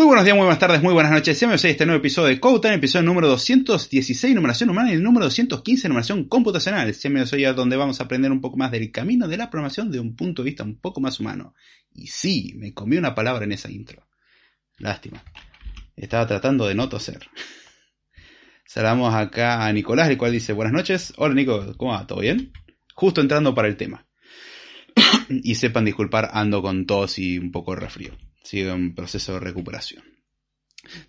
Muy buenos días, muy buenas tardes, muy buenas noches. Bienvenidos a este nuevo episodio de Code episodio número 216, numeración humana, y el número 215, numeración computacional. Bienvenidos hoy a donde vamos a aprender un poco más del camino de la programación de un punto de vista un poco más humano. Y sí, me comí una palabra en esa intro. Lástima. Estaba tratando de no toser. Saludamos acá a Nicolás, el cual dice buenas noches. Hola Nico, ¿cómo va? ¿Todo bien? Justo entrando para el tema. y sepan disculpar, ando con tos y un poco de resfrío. Sigo en proceso de recuperación.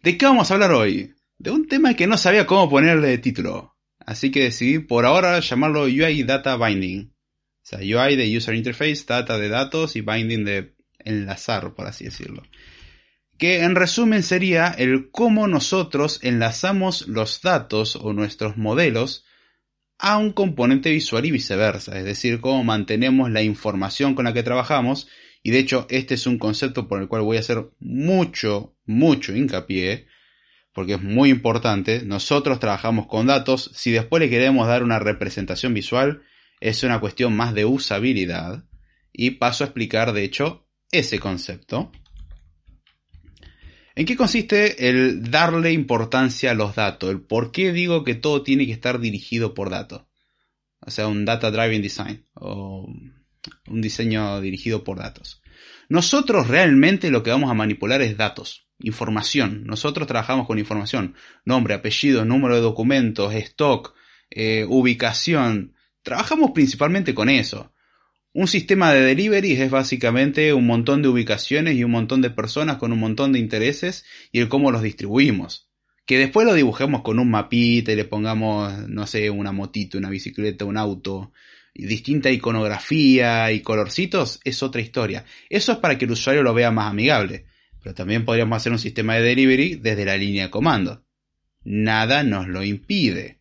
¿De qué vamos a hablar hoy? De un tema que no sabía cómo ponerle de título. Así que decidí por ahora llamarlo UI Data Binding. O sea, UI de User Interface, data de datos y binding de enlazar, por así decirlo que en resumen sería el cómo nosotros enlazamos los datos o nuestros modelos a un componente visual y viceversa, es decir, cómo mantenemos la información con la que trabajamos y de hecho este es un concepto por el cual voy a hacer mucho, mucho hincapié porque es muy importante, nosotros trabajamos con datos, si después le queremos dar una representación visual es una cuestión más de usabilidad y paso a explicar de hecho ese concepto. ¿En qué consiste el darle importancia a los datos? El por qué digo que todo tiene que estar dirigido por datos. O sea, un data driving design o un diseño dirigido por datos. Nosotros realmente lo que vamos a manipular es datos, información. Nosotros trabajamos con información. Nombre, apellido, número de documentos, stock, eh, ubicación. Trabajamos principalmente con eso. Un sistema de delivery es básicamente un montón de ubicaciones y un montón de personas con un montón de intereses y el cómo los distribuimos. Que después lo dibujemos con un mapita y le pongamos, no sé, una motito, una bicicleta, un auto, distinta iconografía y colorcitos, es otra historia. Eso es para que el usuario lo vea más amigable. Pero también podríamos hacer un sistema de delivery desde la línea de comando. Nada nos lo impide.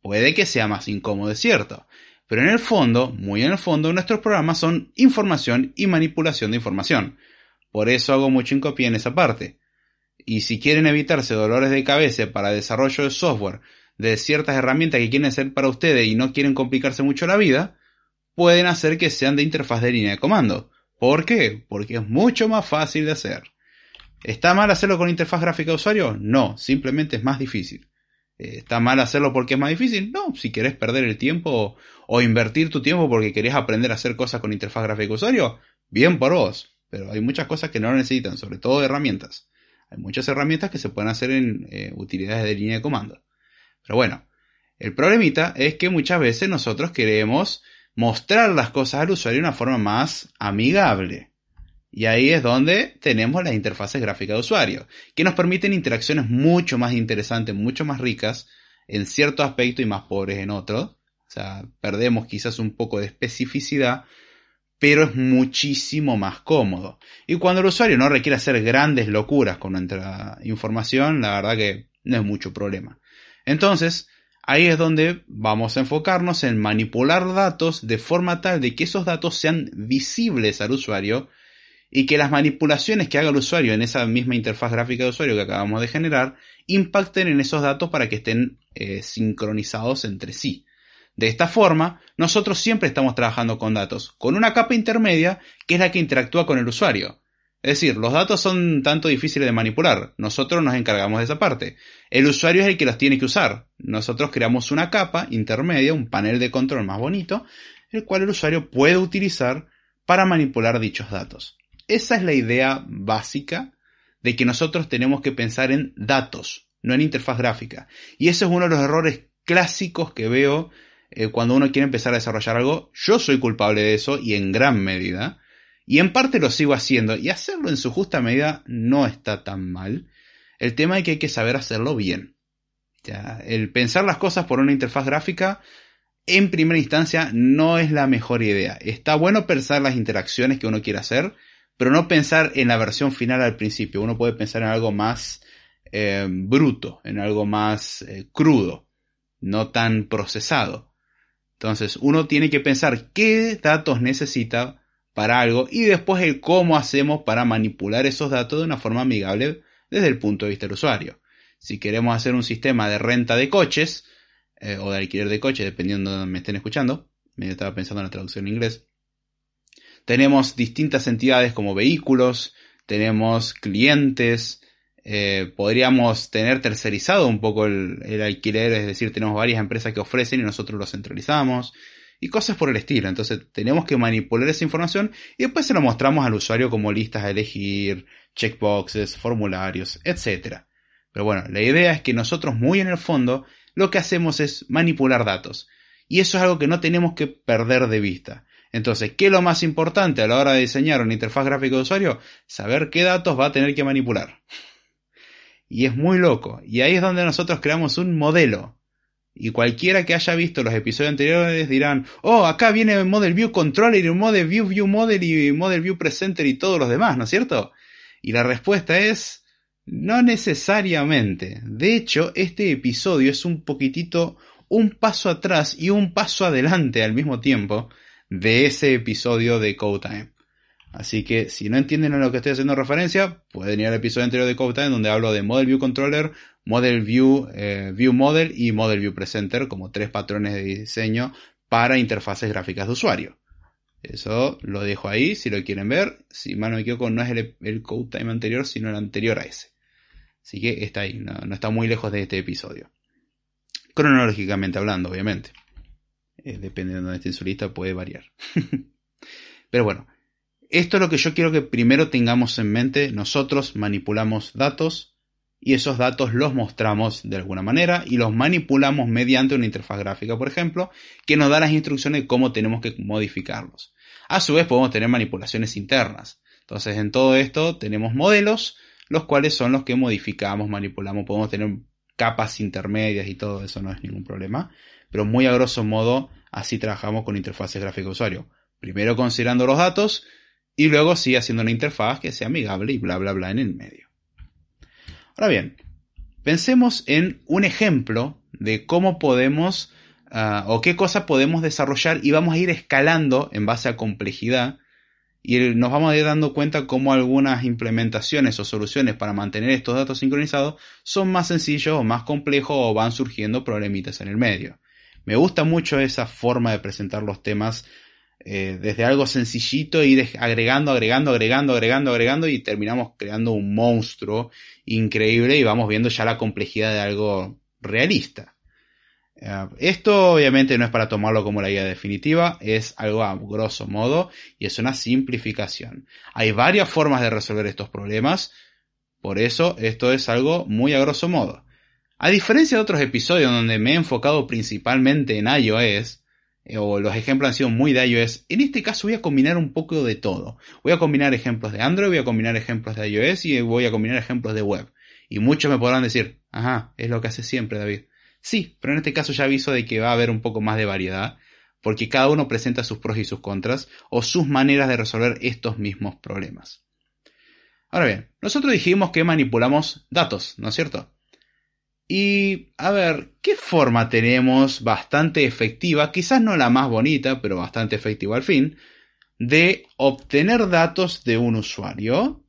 Puede que sea más incómodo, es cierto. Pero en el fondo, muy en el fondo, nuestros programas son información y manipulación de información. Por eso hago mucho hincapié en esa parte. Y si quieren evitarse dolores de cabeza para desarrollo de software de ciertas herramientas que quieren hacer para ustedes y no quieren complicarse mucho la vida, pueden hacer que sean de interfaz de línea de comando. ¿Por qué? Porque es mucho más fácil de hacer. ¿Está mal hacerlo con interfaz gráfica de usuario? No, simplemente es más difícil. Eh, ¿Está mal hacerlo porque es más difícil? No, si querés perder el tiempo o, invertir tu tiempo porque querés aprender a hacer cosas con interfaz gráfica de usuario, bien por vos. Pero hay muchas cosas que no necesitan, sobre todo herramientas. Hay muchas herramientas que se pueden hacer en eh, utilidades de línea de comando. Pero bueno, el problemita es que muchas veces nosotros queremos mostrar las cosas al usuario de una forma más amigable. Y ahí es donde tenemos las interfaces gráficas de usuario, que nos permiten interacciones mucho más interesantes, mucho más ricas en cierto aspecto y más pobres en otros. O sea, perdemos quizás un poco de especificidad, pero es muchísimo más cómodo. Y cuando el usuario no requiere hacer grandes locuras con nuestra información, la verdad que no es mucho problema. Entonces, ahí es donde vamos a enfocarnos en manipular datos de forma tal de que esos datos sean visibles al usuario y que las manipulaciones que haga el usuario en esa misma interfaz gráfica de usuario que acabamos de generar impacten en esos datos para que estén eh, sincronizados entre sí. De esta forma, nosotros siempre estamos trabajando con datos, con una capa intermedia que es la que interactúa con el usuario. Es decir, los datos son tanto difíciles de manipular, nosotros nos encargamos de esa parte. El usuario es el que los tiene que usar. Nosotros creamos una capa intermedia, un panel de control más bonito, el cual el usuario puede utilizar para manipular dichos datos. Esa es la idea básica de que nosotros tenemos que pensar en datos, no en interfaz gráfica. Y ese es uno de los errores clásicos que veo eh, cuando uno quiere empezar a desarrollar algo. Yo soy culpable de eso y en gran medida. Y en parte lo sigo haciendo. Y hacerlo en su justa medida no está tan mal. El tema es que hay que saber hacerlo bien. el pensar las cosas por una interfaz gráfica en primera instancia no es la mejor idea. Está bueno pensar las interacciones que uno quiere hacer, pero no pensar en la versión final al principio. Uno puede pensar en algo más eh, bruto, en algo más eh, crudo, no tan procesado. Entonces, uno tiene que pensar qué datos necesita para algo y después el cómo hacemos para manipular esos datos de una forma amigable desde el punto de vista del usuario. Si queremos hacer un sistema de renta de coches eh, o de alquiler de coches, dependiendo de donde me estén escuchando, me estaba pensando en la traducción en inglés, tenemos distintas entidades como vehículos, tenemos clientes, eh, podríamos tener tercerizado un poco el, el, alquiler, es decir, tenemos varias empresas que ofrecen y nosotros lo centralizamos y cosas por el estilo. Entonces tenemos que manipular esa información y después se lo mostramos al usuario como listas a elegir, checkboxes, formularios, etc. Pero bueno, la idea es que nosotros muy en el fondo lo que hacemos es manipular datos. Y eso es algo que no tenemos que perder de vista. Entonces, ¿qué es lo más importante a la hora de diseñar una interfaz gráfica de usuario? Saber qué datos va a tener que manipular. Y es muy loco. Y ahí es donde nosotros creamos un modelo. Y cualquiera que haya visto los episodios anteriores dirán, oh, acá viene el Model View Controller y Model View View Model y Model View Presenter y todos los demás, ¿no es cierto? Y la respuesta es, no necesariamente. De hecho, este episodio es un poquitito un paso atrás y un paso adelante al mismo tiempo de ese episodio de Code Time. Así que si no entienden a lo que estoy haciendo referencia, pueden ir al episodio anterior de Code Time donde hablo de Model View Controller, Model View, eh, View Model y Model View Presenter como tres patrones de diseño para interfaces gráficas de usuario. Eso lo dejo ahí si lo quieren ver. Si mal no me equivoco, no es el, el Code Time anterior, sino el anterior a ese. Así que está ahí, no, está muy lejos de este episodio. Cronológicamente hablando, obviamente. Eh, depende de dónde esté en su lista, puede variar. Pero bueno, esto es lo que yo quiero que primero tengamos en mente. Nosotros manipulamos datos y esos datos los mostramos de alguna manera y los manipulamos mediante una interfaz gráfica, por ejemplo, que nos da las instrucciones de cómo tenemos que modificarlos. A su vez podemos tener manipulaciones internas. Entonces en todo esto tenemos modelos, los cuales son los que modificamos, manipulamos, podemos tener capas intermedias y todo eso no es ningún problema. Pero muy a grosso modo así trabajamos con interfaces gráficas de usuario. Primero considerando los datos y luego sí haciendo una interfaz que sea amigable y bla bla bla en el medio. Ahora bien, pensemos en un ejemplo de cómo podemos uh, o qué cosas podemos desarrollar y vamos a ir escalando en base a complejidad y nos vamos a ir dando cuenta cómo algunas implementaciones o soluciones para mantener estos datos sincronizados son más sencillos o más complejos o van surgiendo problemitas en el medio. Me gusta mucho esa forma de presentar los temas eh, desde algo sencillito, ir agregando, agregando, agregando, agregando, agregando y terminamos creando un monstruo increíble y vamos viendo ya la complejidad de algo realista. Eh, esto obviamente no es para tomarlo como la guía definitiva, es algo a grosso modo y es una simplificación. Hay varias formas de resolver estos problemas, por eso esto es algo muy a grosso modo. A diferencia de otros episodios donde me he enfocado principalmente en iOS, o los ejemplos han sido muy de iOS, en este caso voy a combinar un poco de todo. Voy a combinar ejemplos de Android, voy a combinar ejemplos de iOS y voy a combinar ejemplos de web. Y muchos me podrán decir, ajá, es lo que hace siempre David. Sí, pero en este caso ya aviso de que va a haber un poco más de variedad, porque cada uno presenta sus pros y sus contras, o sus maneras de resolver estos mismos problemas. Ahora bien, nosotros dijimos que manipulamos datos, ¿no es cierto? Y a ver, ¿qué forma tenemos bastante efectiva, quizás no la más bonita, pero bastante efectiva al fin, de obtener datos de un usuario?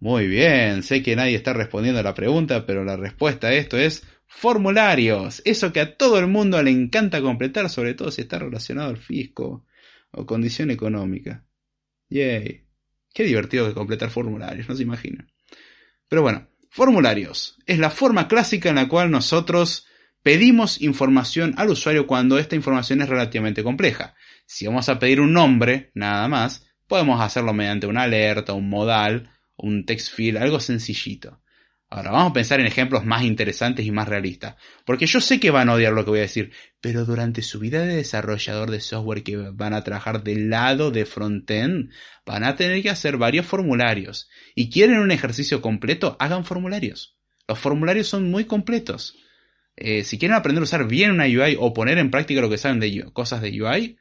Muy bien, sé que nadie está respondiendo a la pregunta, pero la respuesta a esto es formularios, eso que a todo el mundo le encanta completar, sobre todo si está relacionado al fisco o condición económica. Yay. Qué divertido que completar formularios, no se imagina. Pero bueno, formularios es la forma clásica en la cual nosotros pedimos información al usuario cuando esta información es relativamente compleja. Si vamos a pedir un nombre, nada más, podemos hacerlo mediante una alerta, un modal, un text field, algo sencillito. Ahora, vamos a pensar en ejemplos más interesantes y más realistas. Porque yo sé que van a odiar lo que voy a decir, pero durante su vida de desarrollador de software que van a trabajar del lado de frontend, van a tener que hacer varios formularios. Y quieren un ejercicio completo, hagan formularios. Los formularios son muy completos. Eh, si quieren aprender a usar bien una UI o poner en práctica lo que saben de cosas de UI,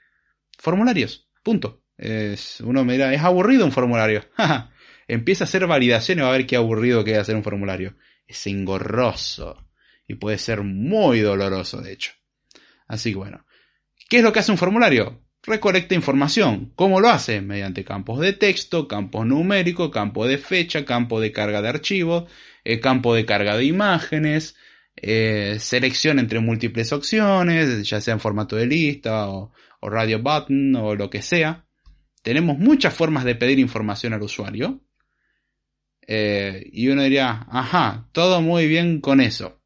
formularios. Punto. Es, uno me es aburrido un formulario. Empieza a hacer validación y va a ver qué aburrido que es hacer un formulario. Es engorroso. Y puede ser muy doloroso, de hecho. Así que bueno. ¿Qué es lo que hace un formulario? Recolecta información. ¿Cómo lo hace? Mediante campos de texto, campos numéricos, campo de fecha, campo de carga de archivos, eh, campo de carga de imágenes, eh, selección entre múltiples opciones, ya sea en formato de lista o, radio button o lo que sea. Tenemos muchas formas de pedir información al usuario. Eh, y uno diría, ajá, todo muy bien con eso.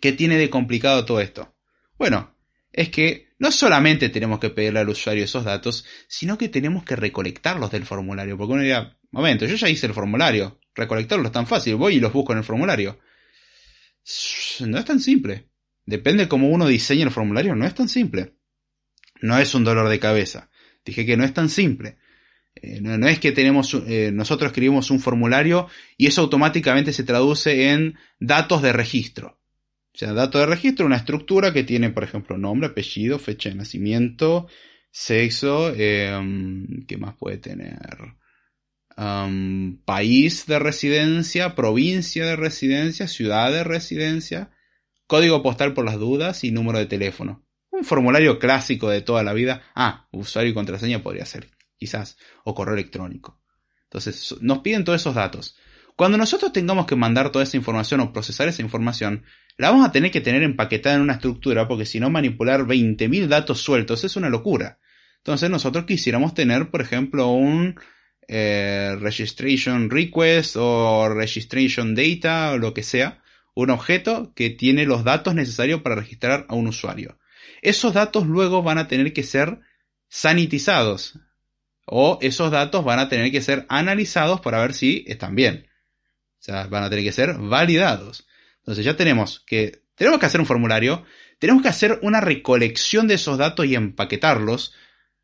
¿Qué tiene de complicado todo esto? Bueno, es que no solamente tenemos que pedirle al usuario esos datos, sino que tenemos que recolectarlos del formulario. Porque uno diría, momento, yo ya hice el formulario, recolectarlos es tan fácil, voy y los busco en el formulario. No es tan simple. Depende cómo uno diseña el formulario, no es tan simple. No es un dolor de cabeza. Dije que no es tan simple. Eh, no, es que tenemos, eh, nosotros escribimos un formulario y eso automáticamente se traduce en datos de registro. O sea, datos de registro, una estructura que tiene, por ejemplo, nombre, apellido, fecha de nacimiento, sexo, em, ¿qué más puede tener? país de residencia, provincia de residencia, ciudad de residencia, código postal por las dudas y número de teléfono. Un formulario clásico de toda la vida. Ah, usuario y contraseña podría ser, quizás, o correo electrónico. Entonces, nos piden todos esos datos. Cuando nosotros tengamos que mandar toda esa información o procesar esa información, la vamos a tener que tener empaquetada en una estructura porque si no manipular 20.000 datos sueltos es una locura. Entonces nosotros quisiéramos tener, por ejemplo, un eh, registration request o registration data o lo que sea, un objeto que tiene los datos necesarios para registrar a un usuario. Esos datos luego van a tener que ser sanitizados o esos datos van a tener que ser analizados para ver si están bien. O sea, van a tener que ser validados. Entonces ya tenemos que tenemos que hacer un formulario, tenemos que hacer una recolección de esos datos y empaquetarlos.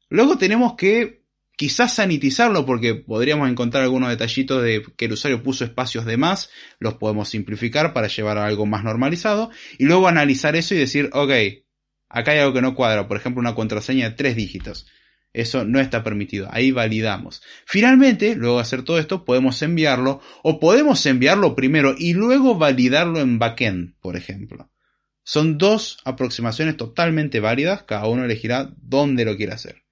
Luego tenemos que quizás sanitizarlo porque podríamos encontrar algunos detallitos de que el usuario puso espacios de más, los podemos simplificar para llevar a algo más normalizado y luego analizar eso y decir, ok, acá hay algo que no cuadra, por ejemplo una contraseña de tres dígitos. Eso no está permitido. Ahí validamos. Finalmente, luego de hacer todo esto, podemos enviarlo o podemos enviarlo primero y luego validarlo en backend, por ejemplo. Son dos aproximaciones totalmente válidas. Cada uno elegirá dónde lo quiere hacer.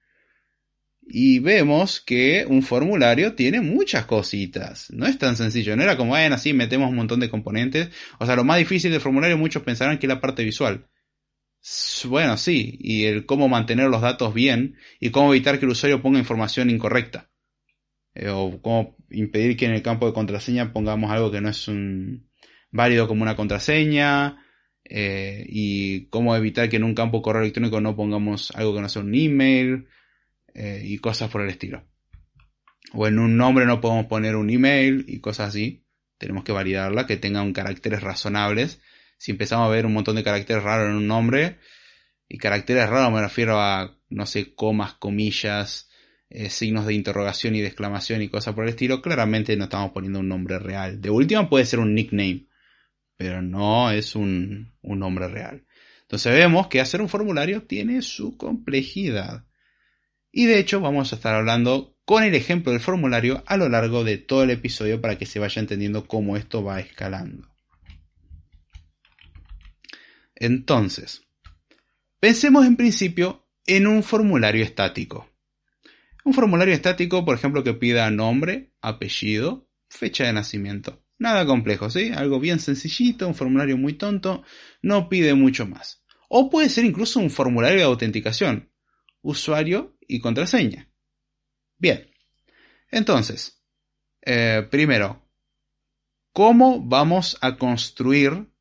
Y vemos que un formulario tiene muchas cositas. No es tan sencillo. No era como, bueno, así metemos un montón de componentes. O sea, lo más difícil del formulario muchos pensarán que es la parte visual. Bueno, sí, y el cómo mantener los datos bien y cómo evitar que el usuario ponga información incorrecta. Eh, o cómo impedir que en el campo de contraseña pongamos algo que no es un válido como una contraseña. Eh, y cómo evitar que en un campo correo electrónico no pongamos algo que no sea un email eh, y cosas por el estilo. O en un nombre no podemos poner un email y cosas así. Tenemos que validarla, que tengan caracteres razonables si empezamos a ver un montón de caracteres raros en un nombre, y caracteres raros me refiero a, no sé, comas, comillas, eh, signos de interrogación y de exclamación y cosas por el estilo, claramente no estamos poniendo un nombre real. De última puede ser un nickname, pero no es un, un nombre real. Entonces vemos que hacer un formulario tiene su complejidad. Y de hecho vamos a estar hablando con el ejemplo del formulario a lo largo de todo el episodio para que se vaya entendiendo cómo esto va escalando. Entonces, pensemos en principio en un formulario estático. Un formulario estático, por ejemplo, que pida nombre, apellido, fecha de nacimiento. Nada complejo, ¿sí? Algo bien sencillito, un formulario muy tonto, no pide mucho más. O puede ser incluso un formulario de autenticación, usuario y contraseña. Bien, entonces, eh, primero, ¿cómo vamos a construir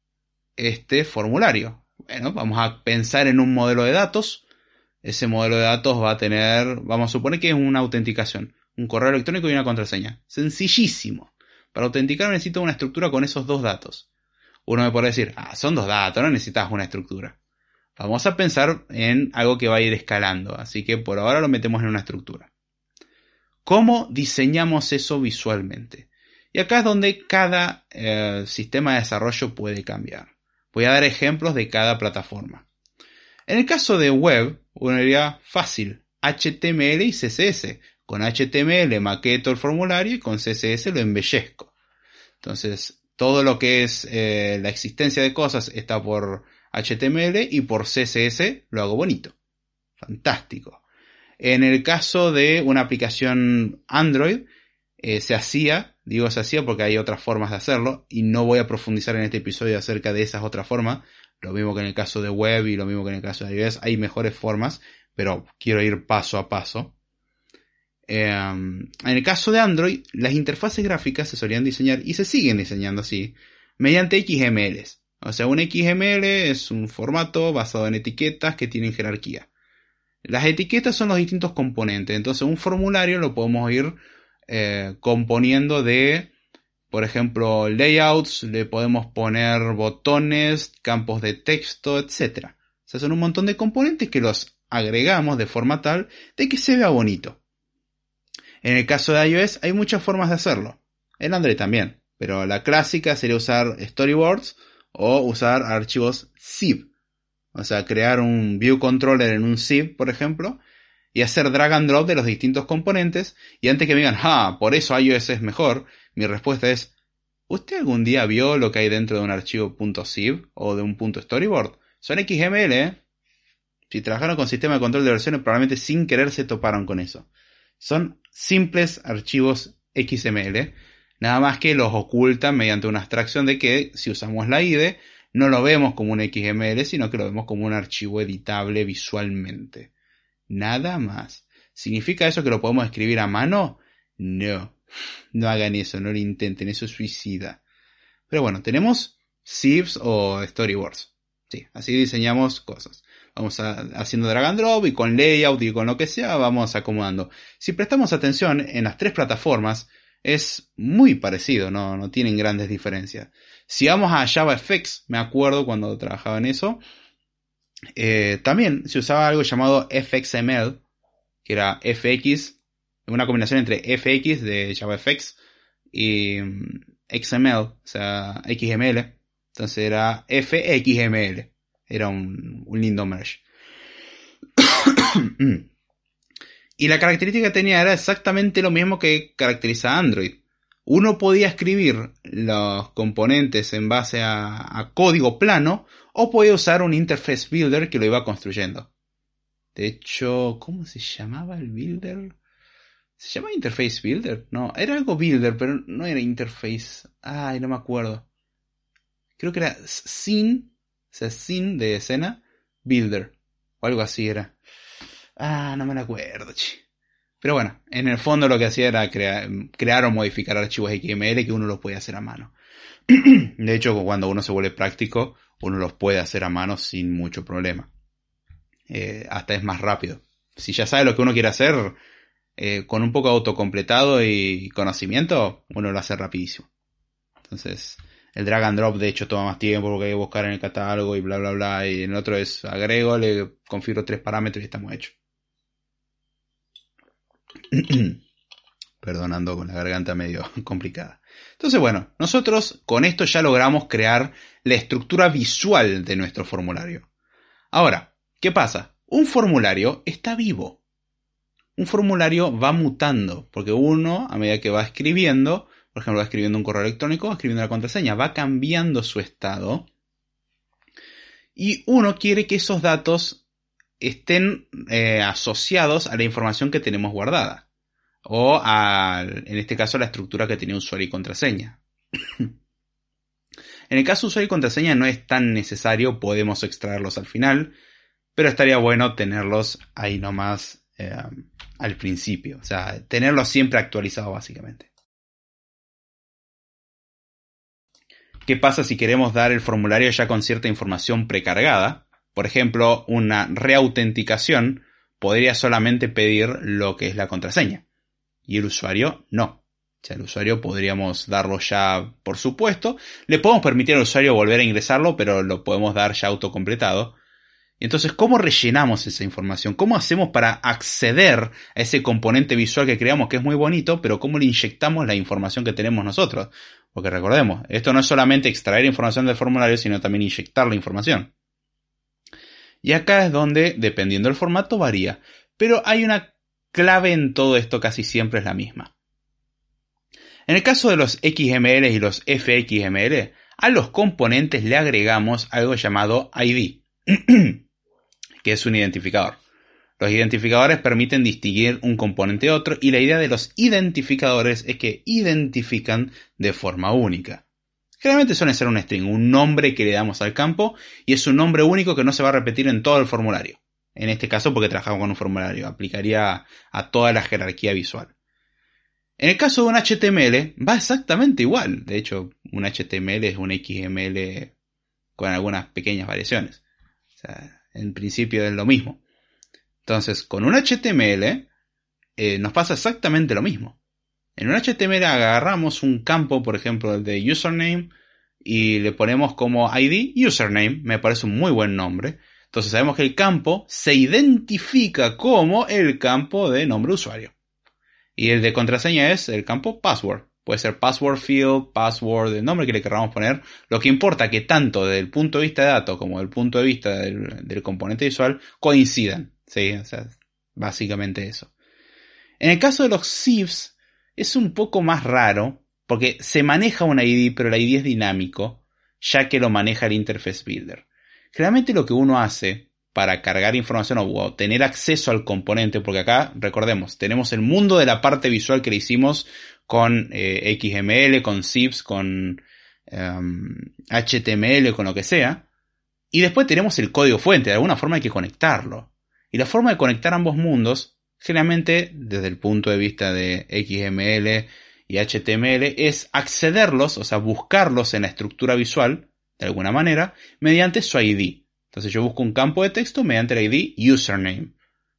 este formulario. Bueno, vamos a pensar en un modelo de datos. Ese modelo de datos va a tener, vamos a suponer que es una autenticación, un correo electrónico y una contraseña. Sencillísimo. Para autenticar necesito una estructura con esos dos datos. Uno me puede decir, ah, son dos datos, no necesitas una estructura. Vamos a pensar en algo que va a ir escalando, así que por ahora lo metemos en una estructura. ¿Cómo diseñamos eso visualmente? Y acá es donde cada eh, sistema de desarrollo puede cambiar. Voy a dar ejemplos de cada plataforma. En el caso de web, uno diría fácil, HTML y CSS. Con HTML maqueto el formulario y con CSS lo embellezco. Entonces, todo lo que es eh, la existencia de cosas está por HTML y por CSS lo hago bonito. Fantástico. En el caso de una aplicación Android, eh, se hacía, digo se hacía porque hay otras formas de hacerlo y no voy a profundizar en este episodio acerca de esas otras formas. Lo mismo que en el caso de web y lo mismo que en el caso de iOS, hay mejores formas, pero quiero ir paso a paso. Em, en el caso de Android, las interfaces gráficas se solían diseñar y se siguen diseñando así, mediante XMLs. O sea, un XML es un formato basado en etiquetas que tienen jerarquía. Las etiquetas son los distintos componentes, entonces un formulario lo podemos ir eh, componiendo de, por ejemplo, layouts, le podemos poner botones, campos de texto, etc. O sea, son un montón de componentes que los agregamos de forma tal de que se vea bonito. En el caso de iOS hay muchas formas de hacerlo. En Android también. Pero la clásica sería usar storyboards o usar archivos zip. O sea, crear un view controller en un zip, por ejemplo, y hacer drag and drop de los distintos componentes. Y antes que me digan, ah, por eso iOS es mejor, mi respuesta es, ¿usted algún día vio lo que hay dentro de un archivo .zip o de un .storyboard? Son XML, ¿eh? Si trabajaron con sistema de control de versiones, probablemente sin querer se toparon con eso. Son simples archivos XML, nada más que los ocultan mediante una abstracción de que si usamos la IDE no lo vemos como un XML, sino que lo vemos como un archivo editable visualmente. Nada más. ¿Significa eso que lo podemos escribir a mano? No. No hagan eso, no lo intenten, eso es suicida. Pero bueno, tenemos sieves o storyboards. Sí, así diseñamos cosas. Vamos haciendo drag and drop y con layout y con lo que sea vamos acomodando. Si prestamos atención en las tres plataformas es muy parecido, no, no tienen grandes diferencias. Si vamos a JavaFX, me acuerdo cuando trabajaba en eso, eh, también se usaba algo llamado FXML, que era FX, una combinación entre FX de JavaFX y mm, XML, o sea, XML. Entonces era FXML. Era un, lindo merge. y la característica que tenía era exactamente lo mismo que caracteriza Android. Uno podía escribir los componentes en base a, código plano o podía usar un interface builder que lo iba construyendo. De hecho, ¿cómo se llamaba el builder? ¿Se llama Interface Builder? No, era algo Builder, pero no era Interface. Ay, no me acuerdo. Creo que era Scene sea, sin de escena, builder. O algo así era. Ah, no me acuerdo, Pero bueno, en el fondo lo que hacía era crear, o modificar archivos XML que uno los puede hacer a mano. de hecho, cuando uno se vuelve práctico, uno los puede hacer a mano sin mucho problema. Eh, hasta es más rápido. Si ya sabe lo que uno quiere hacer, eh, con un poco de autocompletado y conocimiento, uno lo hace rapidísimo. Entonces, el drag and drop de hecho toma más tiempo porque hay que buscar en el catálogo y bla bla bla. Y en el otro es agrego, le configuro tres parámetros y estamos hechos. Perdonando con la garganta medio complicada. Entonces, bueno, nosotros con esto ya logramos crear la estructura visual de nuestro formulario. Ahora, ¿qué pasa? Un formulario está vivo. Un formulario va mutando, porque uno, a medida que va escribiendo, por ejemplo, va escribiendo un correo electrónico, va escribiendo la contraseña, va cambiando su estado. Y uno quiere que esos datos estén eh, asociados a la información que tenemos guardada. O a, en este caso, la estructura que tiene usuario y contraseña. en el caso de usuario y contraseña no es tan necesario, podemos extraerlos al final, pero estaría bueno tenerlos ahí nomás eh, al principio. O sea, tenerlos siempre actualizados básicamente. ¿Qué pasa si queremos dar el formulario ya con cierta información precargada? Por ejemplo, una reautenticación podría solamente pedir lo que es la contraseña. Y el usuario no. O sea, el usuario podríamos darlo ya por supuesto. Le podemos permitir al usuario volver a ingresarlo, pero lo podemos dar ya autocompletado. Entonces, ¿cómo rellenamos esa información? ¿Cómo hacemos para acceder a ese componente visual que creamos que es muy bonito, pero cómo le inyectamos la información que tenemos nosotros? Porque recordemos, esto no es solamente extraer información del formulario, sino también inyectar la información. Y acá es donde, dependiendo del formato, varía. pero hay una clave en todo esto, casi siempre es la misma. En el caso de los XML y los FXML, a los componentes le agregamos algo llamado ID, que es un identificador. Los identificadores permiten distinguir un componente de otro y la idea de los identificadores es que identifican de forma única. Generalmente suele ser un string, un nombre que le damos al campo y es un nombre único que no se va a repetir en todo el formulario. En este caso porque trabajamos con un formulario, aplicaría a toda la jerarquía visual. En el caso de un HTML va exactamente igual. De hecho, un HTML es un XML con algunas pequeñas variaciones. En principio es lo mismo. Entonces, con un HTML eh, nos pasa exactamente lo mismo. En un HTML agarramos un campo, por ejemplo, el de username, y le ponemos como ID username, me parece un muy buen nombre. Entonces sabemos que el campo se identifica como el campo de nombre usuario. Y el de contraseña es el campo password. Puede ser password field, password, el nombre que le queramos poner. Lo que importa que tanto desde el punto de vista de datos como desde el punto de vista del, del componente visual coincidan. Sí, o sea, básicamente eso. En el caso de los sieves, es un poco más raro, porque se maneja un ID, pero el ID es dinámico, ya que lo maneja el Interface Builder. Generalmente lo que uno hace para cargar información o tener acceso al componente, porque acá, recordemos, tenemos el mundo de la parte visual que le hicimos con eh, XML, con zips, con HTML, em, con lo que sea, y después tenemos el código fuente, de alguna forma hay que conectarlo. Y la forma de conectar ambos mundos, generalmente desde el punto de vista de XML y HTML, es accederlos, o sea, buscarlos en la estructura visual, de alguna manera, mediante su ID. Entonces yo busco un campo de texto mediante el ID username.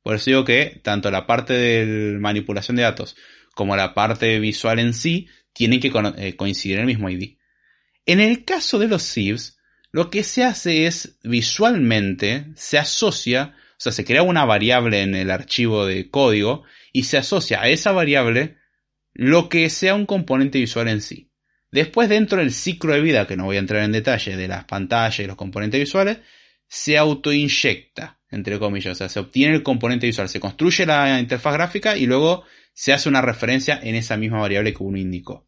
Por eso digo que tanto la parte de manipulación de datos como la parte visual en sí tienen que eh, coincidir en el mismo ID. En el caso de los sieves, lo que se hace es visualmente se asocia o sea, se crea una variable en el archivo de código y se asocia a esa variable lo que sea un componente visual en sí. Después, dentro del ciclo de vida, que no voy a entrar en detalle, de las pantallas y los componentes visuales, se autoinyecta, entre comillas. O sea, se obtiene el componente visual, se construye la interfaz gráfica y luego se hace una referencia en esa misma variable que uno indicó.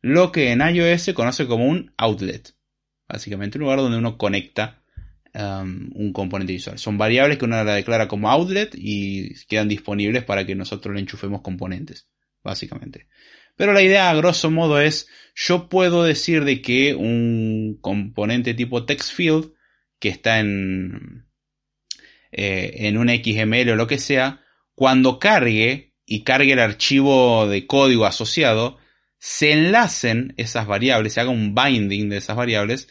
Lo que en iOS se conoce como un outlet. Básicamente un lugar donde uno conecta Um, un componente visual. Son variables que uno la declara como outlet y quedan disponibles para que nosotros le enchufemos componentes, básicamente. Pero la idea a grosso modo es, yo puedo decir de que un componente tipo text field que está en, eh, en un XML o lo que sea, cuando cargue y cargue el archivo de código asociado, se enlacen esas variables, se haga un binding de esas variables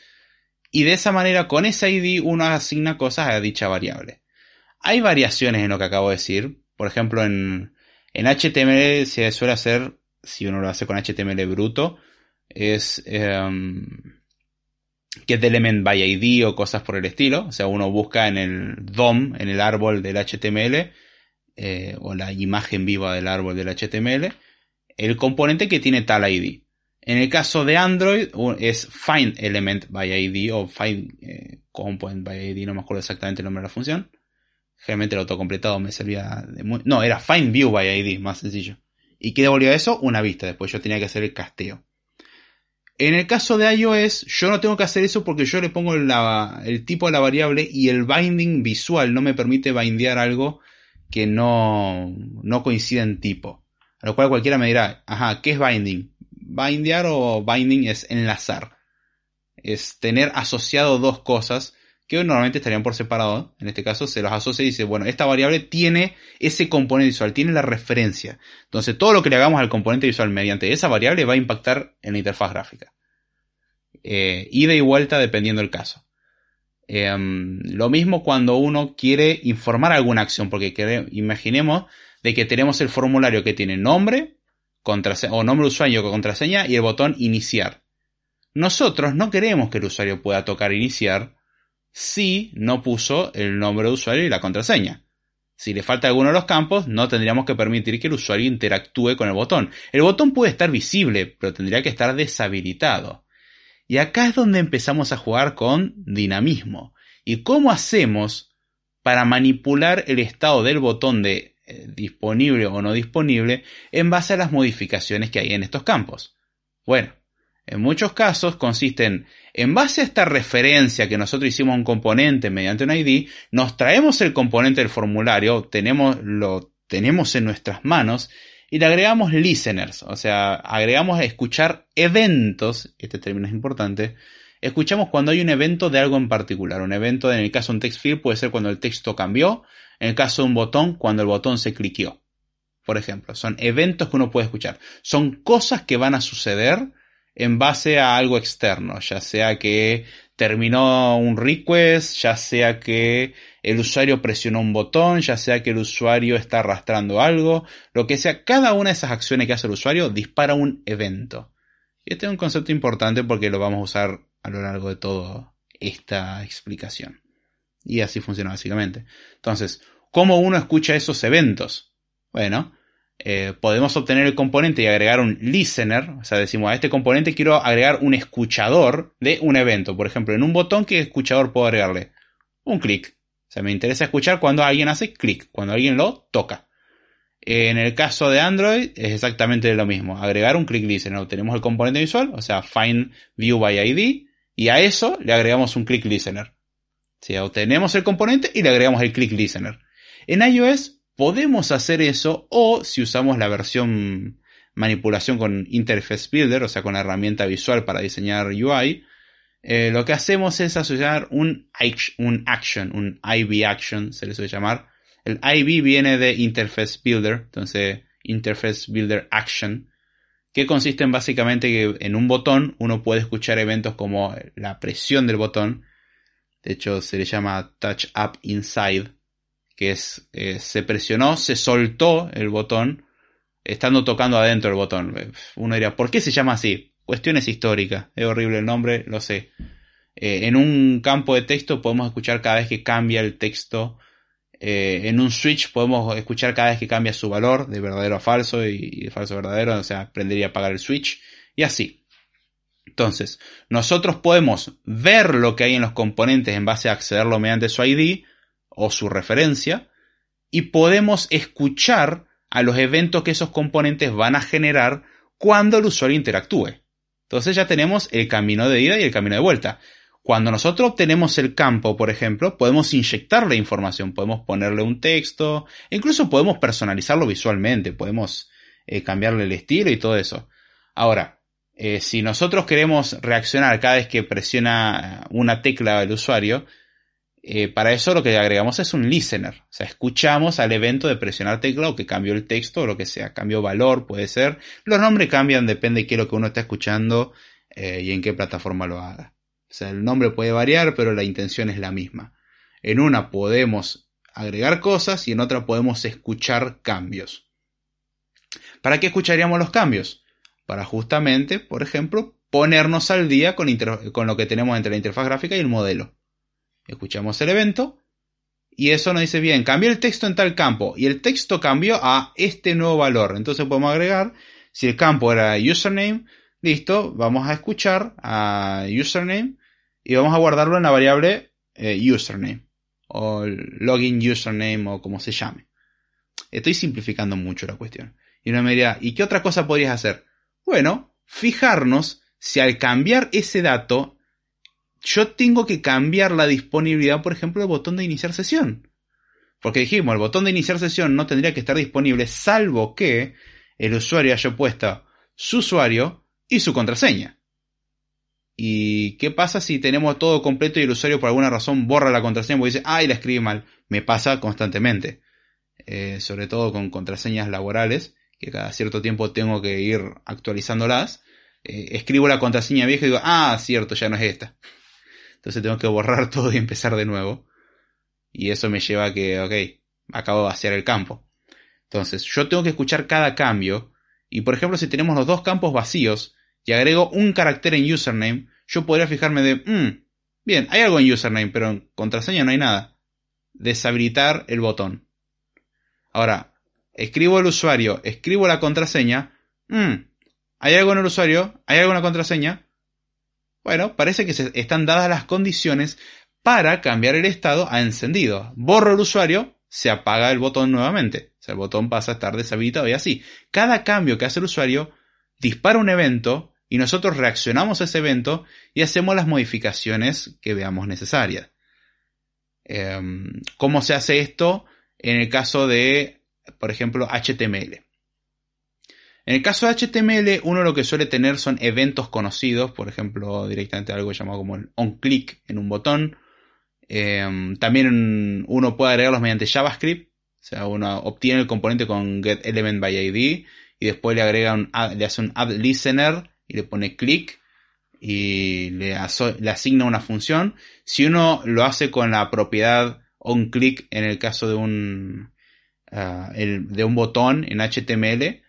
y de esa manera con ese ID uno asigna cosas a dicha variable. Hay variaciones en lo que acabo de decir. Por ejemplo, en, en HTML se suele hacer, si uno lo hace con HTML bruto, es um, get element by ID o cosas por el estilo. O sea, uno busca en el DOM, en el árbol del HTML, eh, o la imagen viva del árbol del HTML, el componente que tiene tal ID. En el caso de Android es find element by ID o find eh, component by ID, no me acuerdo exactamente el nombre de la función. Generalmente el autocompletado me servía de muy... No, era find view by ID, más sencillo. ¿Y qué devolvió eso? Una vista. Después yo tenía que hacer el casteo. En el caso de iOS, yo no tengo que hacer eso porque yo le pongo el tipo de la variable y el binding visual no me permite bindear algo que no, no coincide en tipo. A lo cual cualquiera me dirá, ajá, ¿qué es binding? Bindear o binding es enlazar. Es tener asociado dos cosas que normalmente estarían por separado. En este caso se los asocia y dice, bueno, esta variable tiene ese componente visual, tiene la referencia. Entonces todo lo que le hagamos al componente visual mediante esa variable va a impactar en la interfaz gráfica. Eh, ida y vuelta dependiendo del caso. Em, lo mismo cuando uno quiere informar alguna acción, porque imaginemos de que tenemos el formulario que tiene nombre, o nombre de usuario con contraseña y el botón iniciar. Nosotros no queremos que el usuario pueda tocar iniciar si no puso el nombre de usuario y la contraseña. Si le falta alguno de los campos, no tendríamos que permitir que el usuario interactúe con el botón. El botón puede estar visible, pero tendría que estar deshabilitado. Y acá es donde empezamos a jugar con dinamismo. ¿Y cómo hacemos para manipular el estado del botón de disponible o no disponible en base a las modificaciones que hay en estos campos. Bueno, en muchos casos consisten en base a esta referencia que nosotros hicimos a un componente mediante un ID, nos traemos el componente del formulario, tenemos, lo tenemos en nuestras manos y le agregamos listeners, o sea, agregamos a escuchar eventos, este término es importante, escuchamos cuando hay un evento de algo en particular. Un evento, en el caso de un text field, puede ser cuando el texto cambió, en el caso de un botón, cuando el botón se cliqueó. Por ejemplo, son eventos que uno puede escuchar. Son cosas que van a suceder en base a algo externo, ya sea que terminó un request, ya sea que el usuario presionó un botón, ya sea que el usuario está arrastrando algo, lo que sea, cada una de esas acciones que hace el usuario dispara un evento. Y este es un concepto importante porque lo vamos a usar a lo largo de toda esta explicación. Y así funciona básicamente. Entonces, ¿cómo uno escucha esos eventos? Bueno, eh, podemos obtener el componente y agregar un listener, o sea, decimos a este componente quiero agregar un escuchador de un evento. Por ejemplo, en un botón, ¿qué escuchador puedo agregarle? Un clic. O sea, me interesa escuchar cuando alguien hace clic, cuando alguien lo toca. En el caso de Android es exactamente lo mismo. Agregar un click listener. Obtenemos el componente visual, o sea, find view by ID, y a eso le agregamos un click listener. Si obtenemos el componente y le agregamos el click listener. En iOS podemos hacer eso o si usamos la versión manipulación con Interface Builder, o sea, con la herramienta visual para diseñar UI, eh, lo que hacemos es asociar un, un action, un IB action, se le suele llamar. El IB viene de Interface Builder, entonces Interface Builder Action, que consiste en básicamente que en un botón uno puede escuchar eventos como la presión del botón, de hecho se le llama Touch Up Inside, que es, eh, se presionó, se soltó el botón, estando tocando adentro el botón. Uno diría, ¿por qué se llama así? Cuestiones históricas, es horrible el nombre, lo sé. Eh, en un campo de texto podemos escuchar cada vez que cambia el texto. Eh, en un switch podemos escuchar cada vez que cambia su valor de verdadero a falso y de falso a verdadero, o sea, aprendería a apagar el switch y así. Entonces, nosotros podemos ver lo que hay en los componentes en base a accederlo mediante su ID, o su referencia y podemos escuchar a los eventos que esos componentes van a generar cuando el usuario interactúe. Entonces ya tenemos el camino de ida y el camino de vuelta. Cuando nosotros obtenemos el campo, por ejemplo, podemos inyectarle información, podemos ponerle un texto, incluso podemos personalizarlo visualmente, podemos eh, cambiarle el estilo y todo eso. Ahora, eh, si nosotros queremos reaccionar cada vez que presiona una tecla el usuario, eh, para eso lo que agregamos es un listener. O sea, escuchamos al evento de presionar tecla o que cambió el texto o lo que sea. Cambió valor, puede ser. Los nombres cambian, depende de qué es lo que uno está escuchando eh, y en qué plataforma lo haga. O sea, el nombre puede variar, pero la intención es la misma. En una podemos agregar cosas y en otra podemos escuchar cambios. ¿Para qué escucharíamos los cambios? Para justamente, por ejemplo, ponernos al día con, lo que tenemos entre la interfaz gráfica y el modelo escuchamos el evento y eso nos dice bien, cambié el texto en tal campo y el texto cambió a este nuevo valor. Entonces podemos agregar, si el campo era username, listo, vamos a escuchar a username y vamos a guardarlo en la variable eh, username o login username o como se llame. Estoy simplificando mucho la cuestión. Y uno me ¿y qué otra cosa podrías hacer? Bueno, fijarnos si al cambiar ese dato yo tengo que cambiar la disponibilidad, por ejemplo, del botón de iniciar sesión. Porque dijimos, el botón de iniciar sesión no tendría que estar disponible salvo que el usuario haya puesto su usuario y su contraseña. ¿Y qué pasa si tenemos todo completo y el usuario por alguna razón borra la contraseña porque dice, ay, la escribí mal? Me pasa constantemente. Eh, sobre todo con contraseñas laborales, que cada cierto tiempo tengo que ir actualizándolas. Eh, escribo la contraseña vieja y digo, ah, cierto, ya no es esta. Entonces tengo que borrar todo y empezar de nuevo. Y eso me lleva a que, ok, acabo de vaciar el campo. Entonces, yo tengo que escuchar cada cambio. Y por ejemplo, si tenemos los dos campos vacíos y agrego un carácter en username, yo podría fijarme de, mm, bien, hay algo en username, pero en contraseña no hay nada. Deshabilitar el botón. Ahora, escribo el usuario, escribo la contraseña, mm, hay algo en el usuario, hay algo en la contraseña, bueno, parece que se están dadas las condiciones para cambiar el estado a encendido. Borro el usuario se apaga el botón nuevamente. O sea, el botón pasa a estar deshabilitado y así. Cada cambio que hace el usuario dispara un evento y nosotros reaccionamos a ese evento y hacemos las modificaciones que veamos necesarias. Em, ¿Cómo se hace esto en el caso de, por ejemplo, HTML? En el caso de HTML, uno lo que suele tener son eventos conocidos, por ejemplo, directamente algo llamado como el onClick en un botón. Em, también uno puede agregarlos mediante JavaScript, o sea, uno obtiene el componente con getElementById y después le agrega un le hace un add y le pone click y le, le, asigna una función. Si uno lo hace con la propiedad onClick en el caso de un, ah, de un botón en HTML,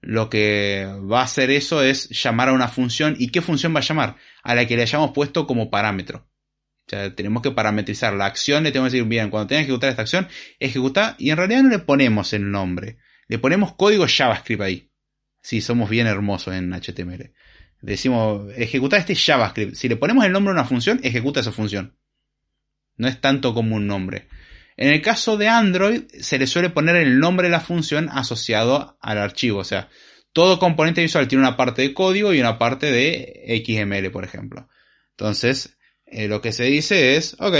lo que va a hacer eso es llamar a una función. ¿Y qué función va a llamar? A la que le hayamos puesto como parámetro. O sea, tenemos que parametrizar la acción, le tenemos que decir, bien, cuando tenga que ejecutar esta acción, ejecuta, y en realidad no le ponemos el nombre. Le ponemos código JavaScript ahí. Sí, somos bien hermosos en HTML. Decimos, ejecuta este JavaScript. Si le ponemos el nombre a una función, ejecuta esa función. No es tanto como un nombre. En el caso de Android, se le suele poner el nombre de la función asociado al archivo. O sea, todo componente visual tiene una parte de código y una parte de XML, por ejemplo. Entonces, eh, lo que se dice es, ok,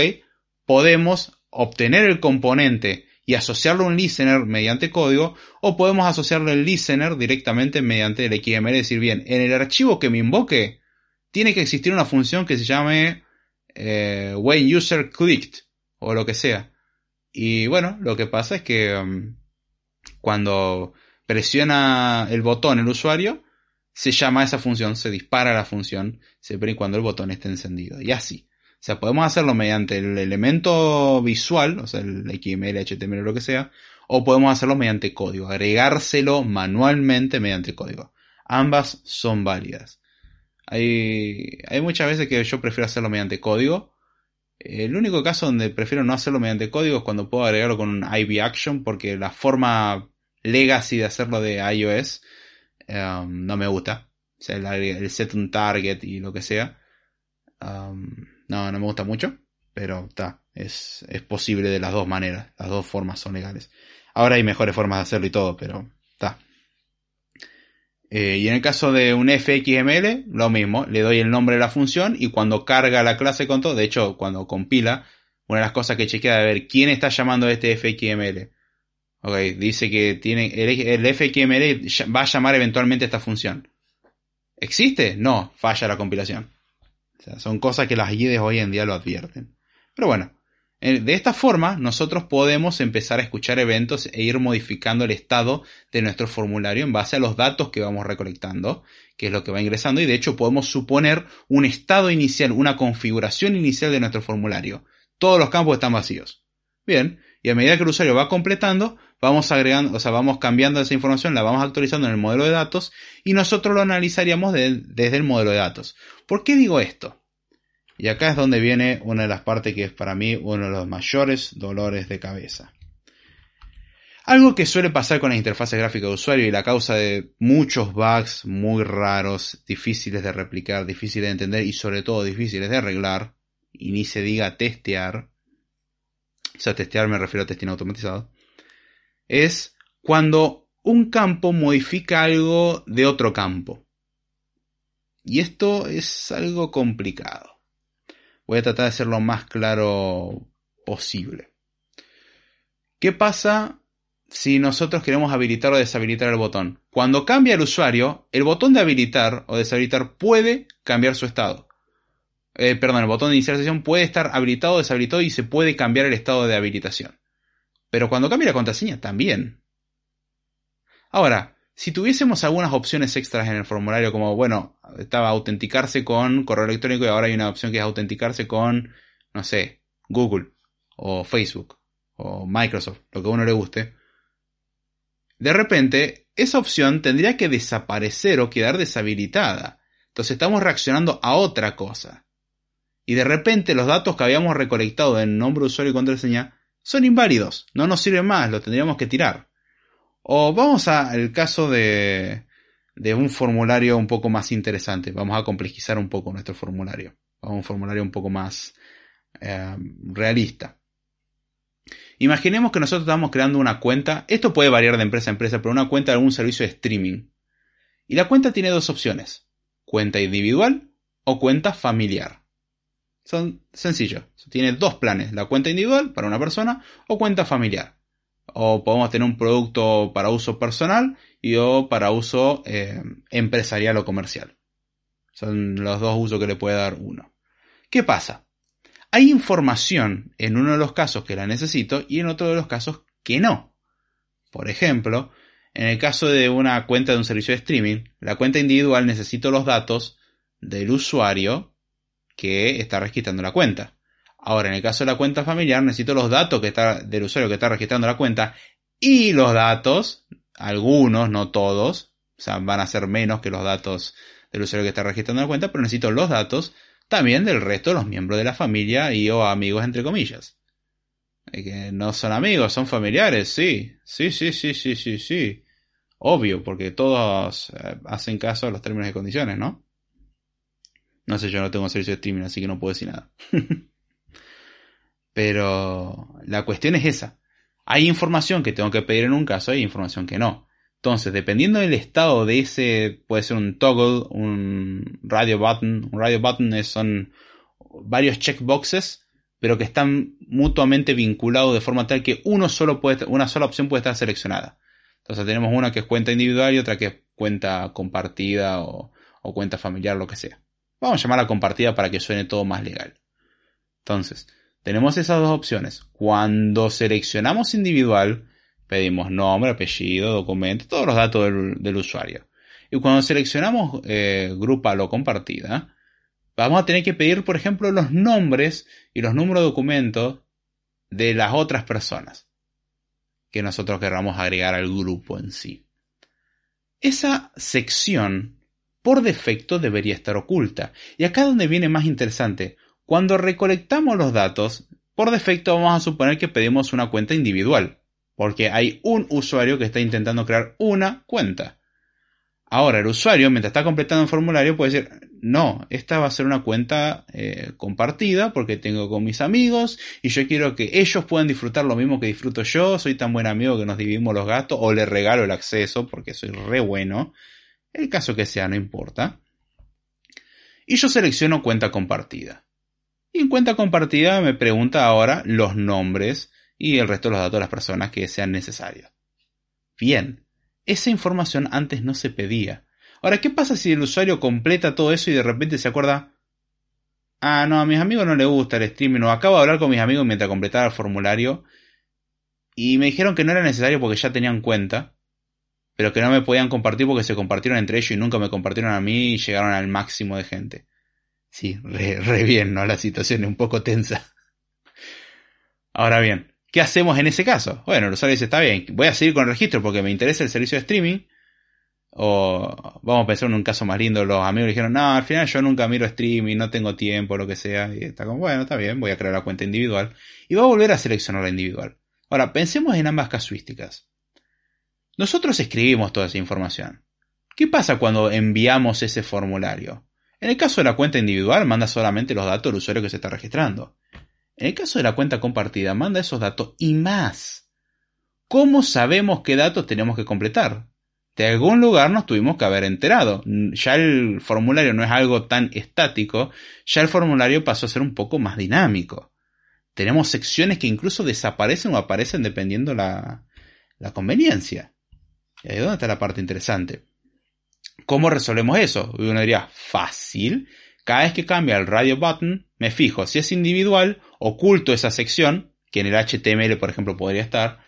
podemos obtener el componente y asociarlo a un listener mediante código, o podemos asociarlo al listener directamente mediante el XML. Es decir, bien, en el archivo que me invoque, tiene que existir una función que se llame eh, when user clicked, o lo que sea. Y bueno, lo que pasa es que um, cuando presiona el botón el usuario, se llama esa función, se dispara la función, siempre y cuando el botón esté encendido. Y así. O sea, podemos hacerlo mediante el elemento visual, o sea, el XML, HTML lo que sea, o podemos hacerlo mediante código, agregárselo manualmente mediante código. Ambas son válidas. Hay muchas veces que yo prefiero hacerlo mediante código, el único caso donde prefiero no hacerlo mediante código es cuando puedo agregarlo con un IB Action, porque la forma legacy de hacerlo de iOS um, no me gusta. O sea, el, set un target y lo que sea. Um, no, no me gusta mucho, pero está. Es, es posible de las dos maneras. Las dos formas son legales. Ahora hay mejores formas de hacerlo y todo, pero. Eh, y en el caso de un fxml, lo mismo, le doy el nombre de la función y cuando carga la clase con todo, de hecho, cuando compila, una de las cosas que chequea de ver quién está llamando a este fxml. Ok, dice que tiene, el, fxml va a llamar eventualmente esta función. ¿Existe? No, falla la compilación. Son cosas que las IDEs hoy en día lo advierten. Pero bueno, de esta forma, nosotros podemos empezar a escuchar eventos e ir modificando el estado de nuestro formulario en base a los datos que vamos recolectando, que es lo que va ingresando, y de hecho podemos suponer un estado inicial, una configuración inicial de nuestro formulario. Todos los campos están vacíos. Bien, y a medida que el usuario va completando, vamos agregando, o sea, vamos cambiando esa información, la vamos actualizando en el modelo de datos, y nosotros lo analizaríamos desde el modelo de datos. ¿Por qué digo esto? Y acá es donde viene una de las partes que es para mí uno de los mayores dolores de cabeza. Algo que suele pasar con la interfaz gráfica de usuario y la causa de muchos bugs muy raros, difíciles de replicar, difíciles de entender y sobre todo difíciles de arreglar, y ni se diga testear, o sea, testear me refiero a testing automatizado, es cuando un campo modifica algo de otro campo. Y esto es algo complicado. Voy a tratar de ser lo más claro posible. ¿Qué pasa si nosotros queremos habilitar o deshabilitar el botón? Cuando cambia el usuario, el botón de habilitar o deshabilitar puede cambiar su estado. Eh, perdón, el botón de iniciar sesión puede estar habilitado o deshabilitado y se puede cambiar el estado de habilitación. Pero cuando cambia la contraseña, también. Ahora, si tuviésemos algunas opciones extras en el formulario, como, bueno, estaba autenticarse con correo electrónico y ahora hay una opción que es autenticarse con, no sé, Google o Facebook o Microsoft, lo que a uno le guste, de repente esa opción tendría que desaparecer o quedar deshabilitada. Entonces estamos reaccionando a otra cosa. Y de repente los datos que habíamos recolectado en nombre usuario y contraseña son inválidos, no nos sirven más, lo tendríamos que tirar. O vamos al caso de, de un formulario un poco más interesante. Vamos a complejizar un poco nuestro formulario. Vamos a un formulario un poco más eh, realista. Imaginemos que nosotros estamos creando una cuenta, esto puede variar de empresa a empresa, pero una cuenta de algún servicio de streaming. Y la cuenta tiene dos opciones, cuenta individual o cuenta familiar. Son sencillos, tiene dos planes, la cuenta individual para una persona o cuenta familiar. O podemos tener un producto para uso personal y o para uso eh, empresarial o comercial. Son los dos usos que le puede dar uno. ¿Qué pasa? Hay información en uno de los casos que la necesito y en otro de los casos que no. Por ejemplo, en el caso de una cuenta de un servicio de streaming, la cuenta individual necesito los datos del usuario que está registrando la cuenta. Ahora, en el caso de la cuenta familiar, necesito los datos del usuario que está registrando la cuenta y los datos, algunos, no todos, o sea, van a ser menos que los datos del usuario que está registrando la cuenta, pero necesito los datos también del resto de los miembros de la familia y o amigos entre comillas. Que no son amigos, son familiares, sí. Sí, sí, sí, sí, sí, sí. Obvio, porque todos eh, hacen caso a los términos y condiciones, ¿no? No sé, yo no tengo servicio de streaming, así que no puedo decir nada. Pero la cuestión es esa. Hay información que tengo que pedir en un caso, hay información que no. Entonces, dependiendo del estado de ese, puede ser un toggle, un radio button. Un radio button son varios checkboxes, pero que están mutuamente vinculados de forma tal que uno solo puede, una sola opción puede estar seleccionada. Entonces tenemos una que es cuenta individual y otra que es cuenta compartida o, o cuenta familiar, lo que sea. Vamos a llamarla compartida para que suene todo más legal. Entonces, tenemos esas dos opciones. Cuando seleccionamos individual, pedimos nombre, apellido, documento, todos los datos del, usuario. Y cuando seleccionamos eh, grupal o compartida, vamos a tener que pedir, por ejemplo, los nombres y los números de documentos de las otras personas que nosotros queramos agregar al grupo en sí. Esa sección, por defecto, debería estar oculta. Y acá es donde viene más interesante. Cuando recolectamos los datos, por defecto vamos a suponer que pedimos una cuenta individual porque hay un usuario que está intentando crear una cuenta. Ahora, el usuario, mientras está completando el formulario, puede decir, no, esta va a ser una cuenta eh, compartida porque tengo con mis amigos y yo quiero que ellos puedan disfrutar lo mismo que disfruto yo, soy tan buen amigo que nos dividimos los gastos o le regalo el acceso porque soy re bueno. El caso que sea, no importa. Y yo selecciono cuenta compartida. Y en cuenta compartida me pregunta ahora los nombres y el resto de los datos de las personas que sean necesarios. Bien, esa información antes no se pedía. Ahora, ¿qué pasa si el usuario completa todo eso y de repente se acuerda, ah, no, a mis amigos no les gusta el streaming, o acabo de hablar con mis amigos mientras completaba el formulario y me dijeron que no era necesario porque ya tenían cuenta, pero que no me podían compartir porque se compartieron entre ellos y nunca me compartieron a mí y llegaron al máximo de gente. Sí, re, bien, ¿no? La situación es un poco tensa. Ahora bien, ¿Qué hacemos en ese caso? Bueno, el usuario dice, está bien, voy a seguir con el registro porque me interesa el servicio de streaming. O vamos a pensar en un caso más lindo, los amigos dijeron, no, al final yo nunca miro streaming, no tengo tiempo, lo que sea. Y está como, bueno, está bien, voy a crear la cuenta individual. Y va a volver a seleccionar la individual. Ahora, pensemos en ambas casuísticas. Nosotros escribimos toda esa información. ¿Qué pasa cuando enviamos ese formulario? En el caso de la cuenta individual, manda solamente los datos del usuario que se está registrando. En el caso de la cuenta compartida, manda esos datos y más. ¿Cómo sabemos qué datos tenemos que completar? De algún lugar nos tuvimos que haber enterado. Ya el formulario no es algo tan estático, ya el formulario pasó a ser un poco más dinámico. Tenemos secciones que incluso desaparecen o aparecen dependiendo la, la conveniencia. Y ahí es está la parte interesante. ¿Cómo resolvemos eso? Uno diría, fácil. Cada vez que cambia el radio button, me fijo si es individual, oculto esa sección, que en el HTML por ejemplo podría estar,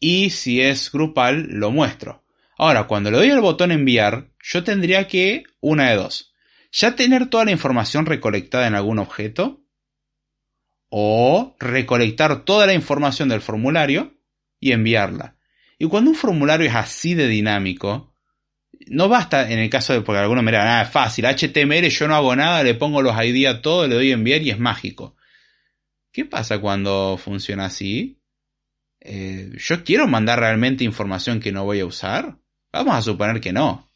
y si es grupal, lo muestro. Ahora, cuando le doy al botón enviar, yo tendría que, una de dos, ya tener toda la información recolectada en algún objeto, o recolectar toda la información del formulario y enviarla. Y cuando un formulario es así de dinámico, no basta en el caso de, porque algunos me dirán, ah, es fácil, HTML yo no hago nada, le pongo los ID a todo, le doy enviar y es mágico. ¿Qué pasa cuando funciona así? Eh, ¿Yo quiero mandar realmente información que no voy a usar? Vamos a suponer que no.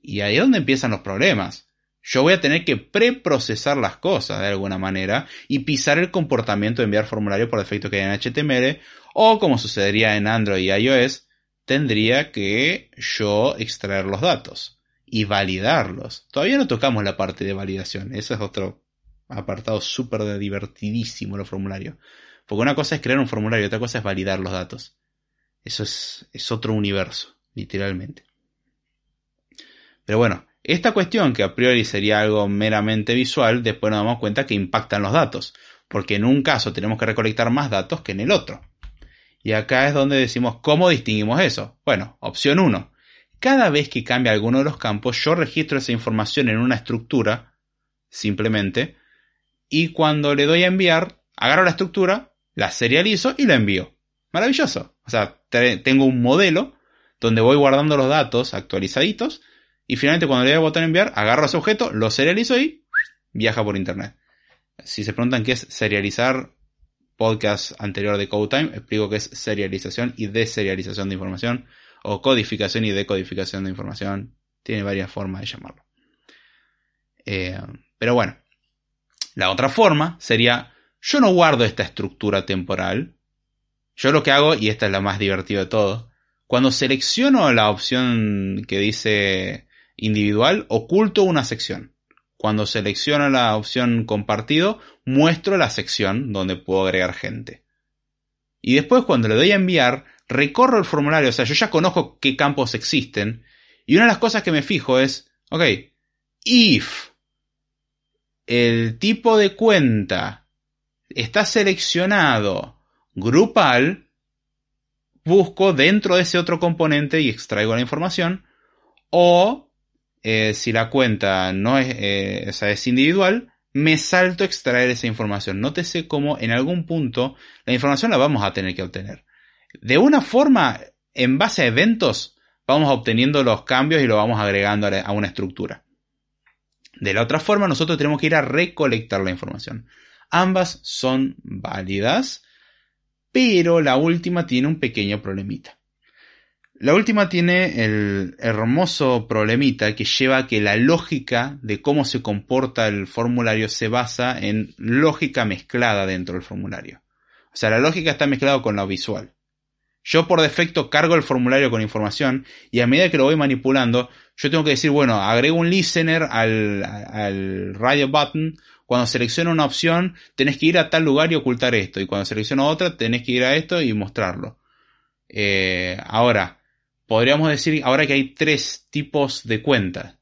Y ahí es donde empiezan los problemas. Yo voy a tener que preprocesar las cosas de alguna manera y pisar el comportamiento de enviar formulario por defecto que hay en HTML o como sucedería en Android y iOS, tendría que yo extraer los datos y validarlos. Todavía no tocamos la parte de validación, eso es otro apartado súper divertidísimo los formularios. Porque una cosa es crear un formulario otra cosa es validar los datos. Eso es, es otro universo, literalmente. Pero bueno, esta cuestión que a priori sería algo meramente visual, después nos damos cuenta que impactan los datos, porque en un caso tenemos que recolectar más datos que en el otro. Y acá es donde decimos cómo distinguimos eso. Bueno, opción 1. Cada vez que cambia alguno de los campos, yo registro esa información en una estructura, simplemente, y cuando le doy a enviar, agarro la estructura, la serializo y la envío. Maravilloso. O sea, tengo un modelo donde voy guardando los datos actualizaditos y finalmente cuando le doy al botón enviar, agarro ese objeto, lo serializo y viaja por internet. Si se preguntan qué es serializar, podcast anterior de CodeTime, explico qué es serialización y deserialización de información, o codificación y decodificación de información. Tiene varias formas de llamarlo. Eh, pero bueno, la otra forma sería, yo no guardo esta estructura temporal. Yo lo que hago, y esta es la más divertida de todo, cuando selecciono la opción que dice individual, oculto una sección. Cuando selecciono la opción compartido, muestro la sección donde puedo agregar gente. Y después cuando le doy a enviar, recorro el formulario, o sea, yo ya conozco qué campos existen. Y una de las cosas que me fijo es, ok, if el tipo de cuenta está seleccionado grupal, busco dentro de ese otro componente y extraigo la información. O eh, si la cuenta no es, eh, es individual, me salto a extraer esa información. Nótese cómo en algún punto la información la vamos a tener que obtener. De una forma, en base a eventos, vamos obteniendo los cambios y lo vamos agregando a una estructura. De la otra forma, nosotros tenemos que ir a recolectar la información. Ambas son válidas, pero la última tiene un pequeño problemita. La última tiene el hermoso problemita que lleva a que la lógica de cómo se comporta el formulario se basa en lógica mezclada dentro del formulario. O sea, la lógica está mezclada con lo visual. Yo por defecto cargo el formulario con información y a medida que lo voy manipulando, yo tengo que decir, bueno, agrego un listener al, radio button. Cuando selecciono una opción, tenés que ir a tal lugar y ocultar esto. Y cuando selecciono otra, tenés que ir a esto y mostrarlo. Eh, ahora, podríamos decir ahora que hay tres tipos de cuentas.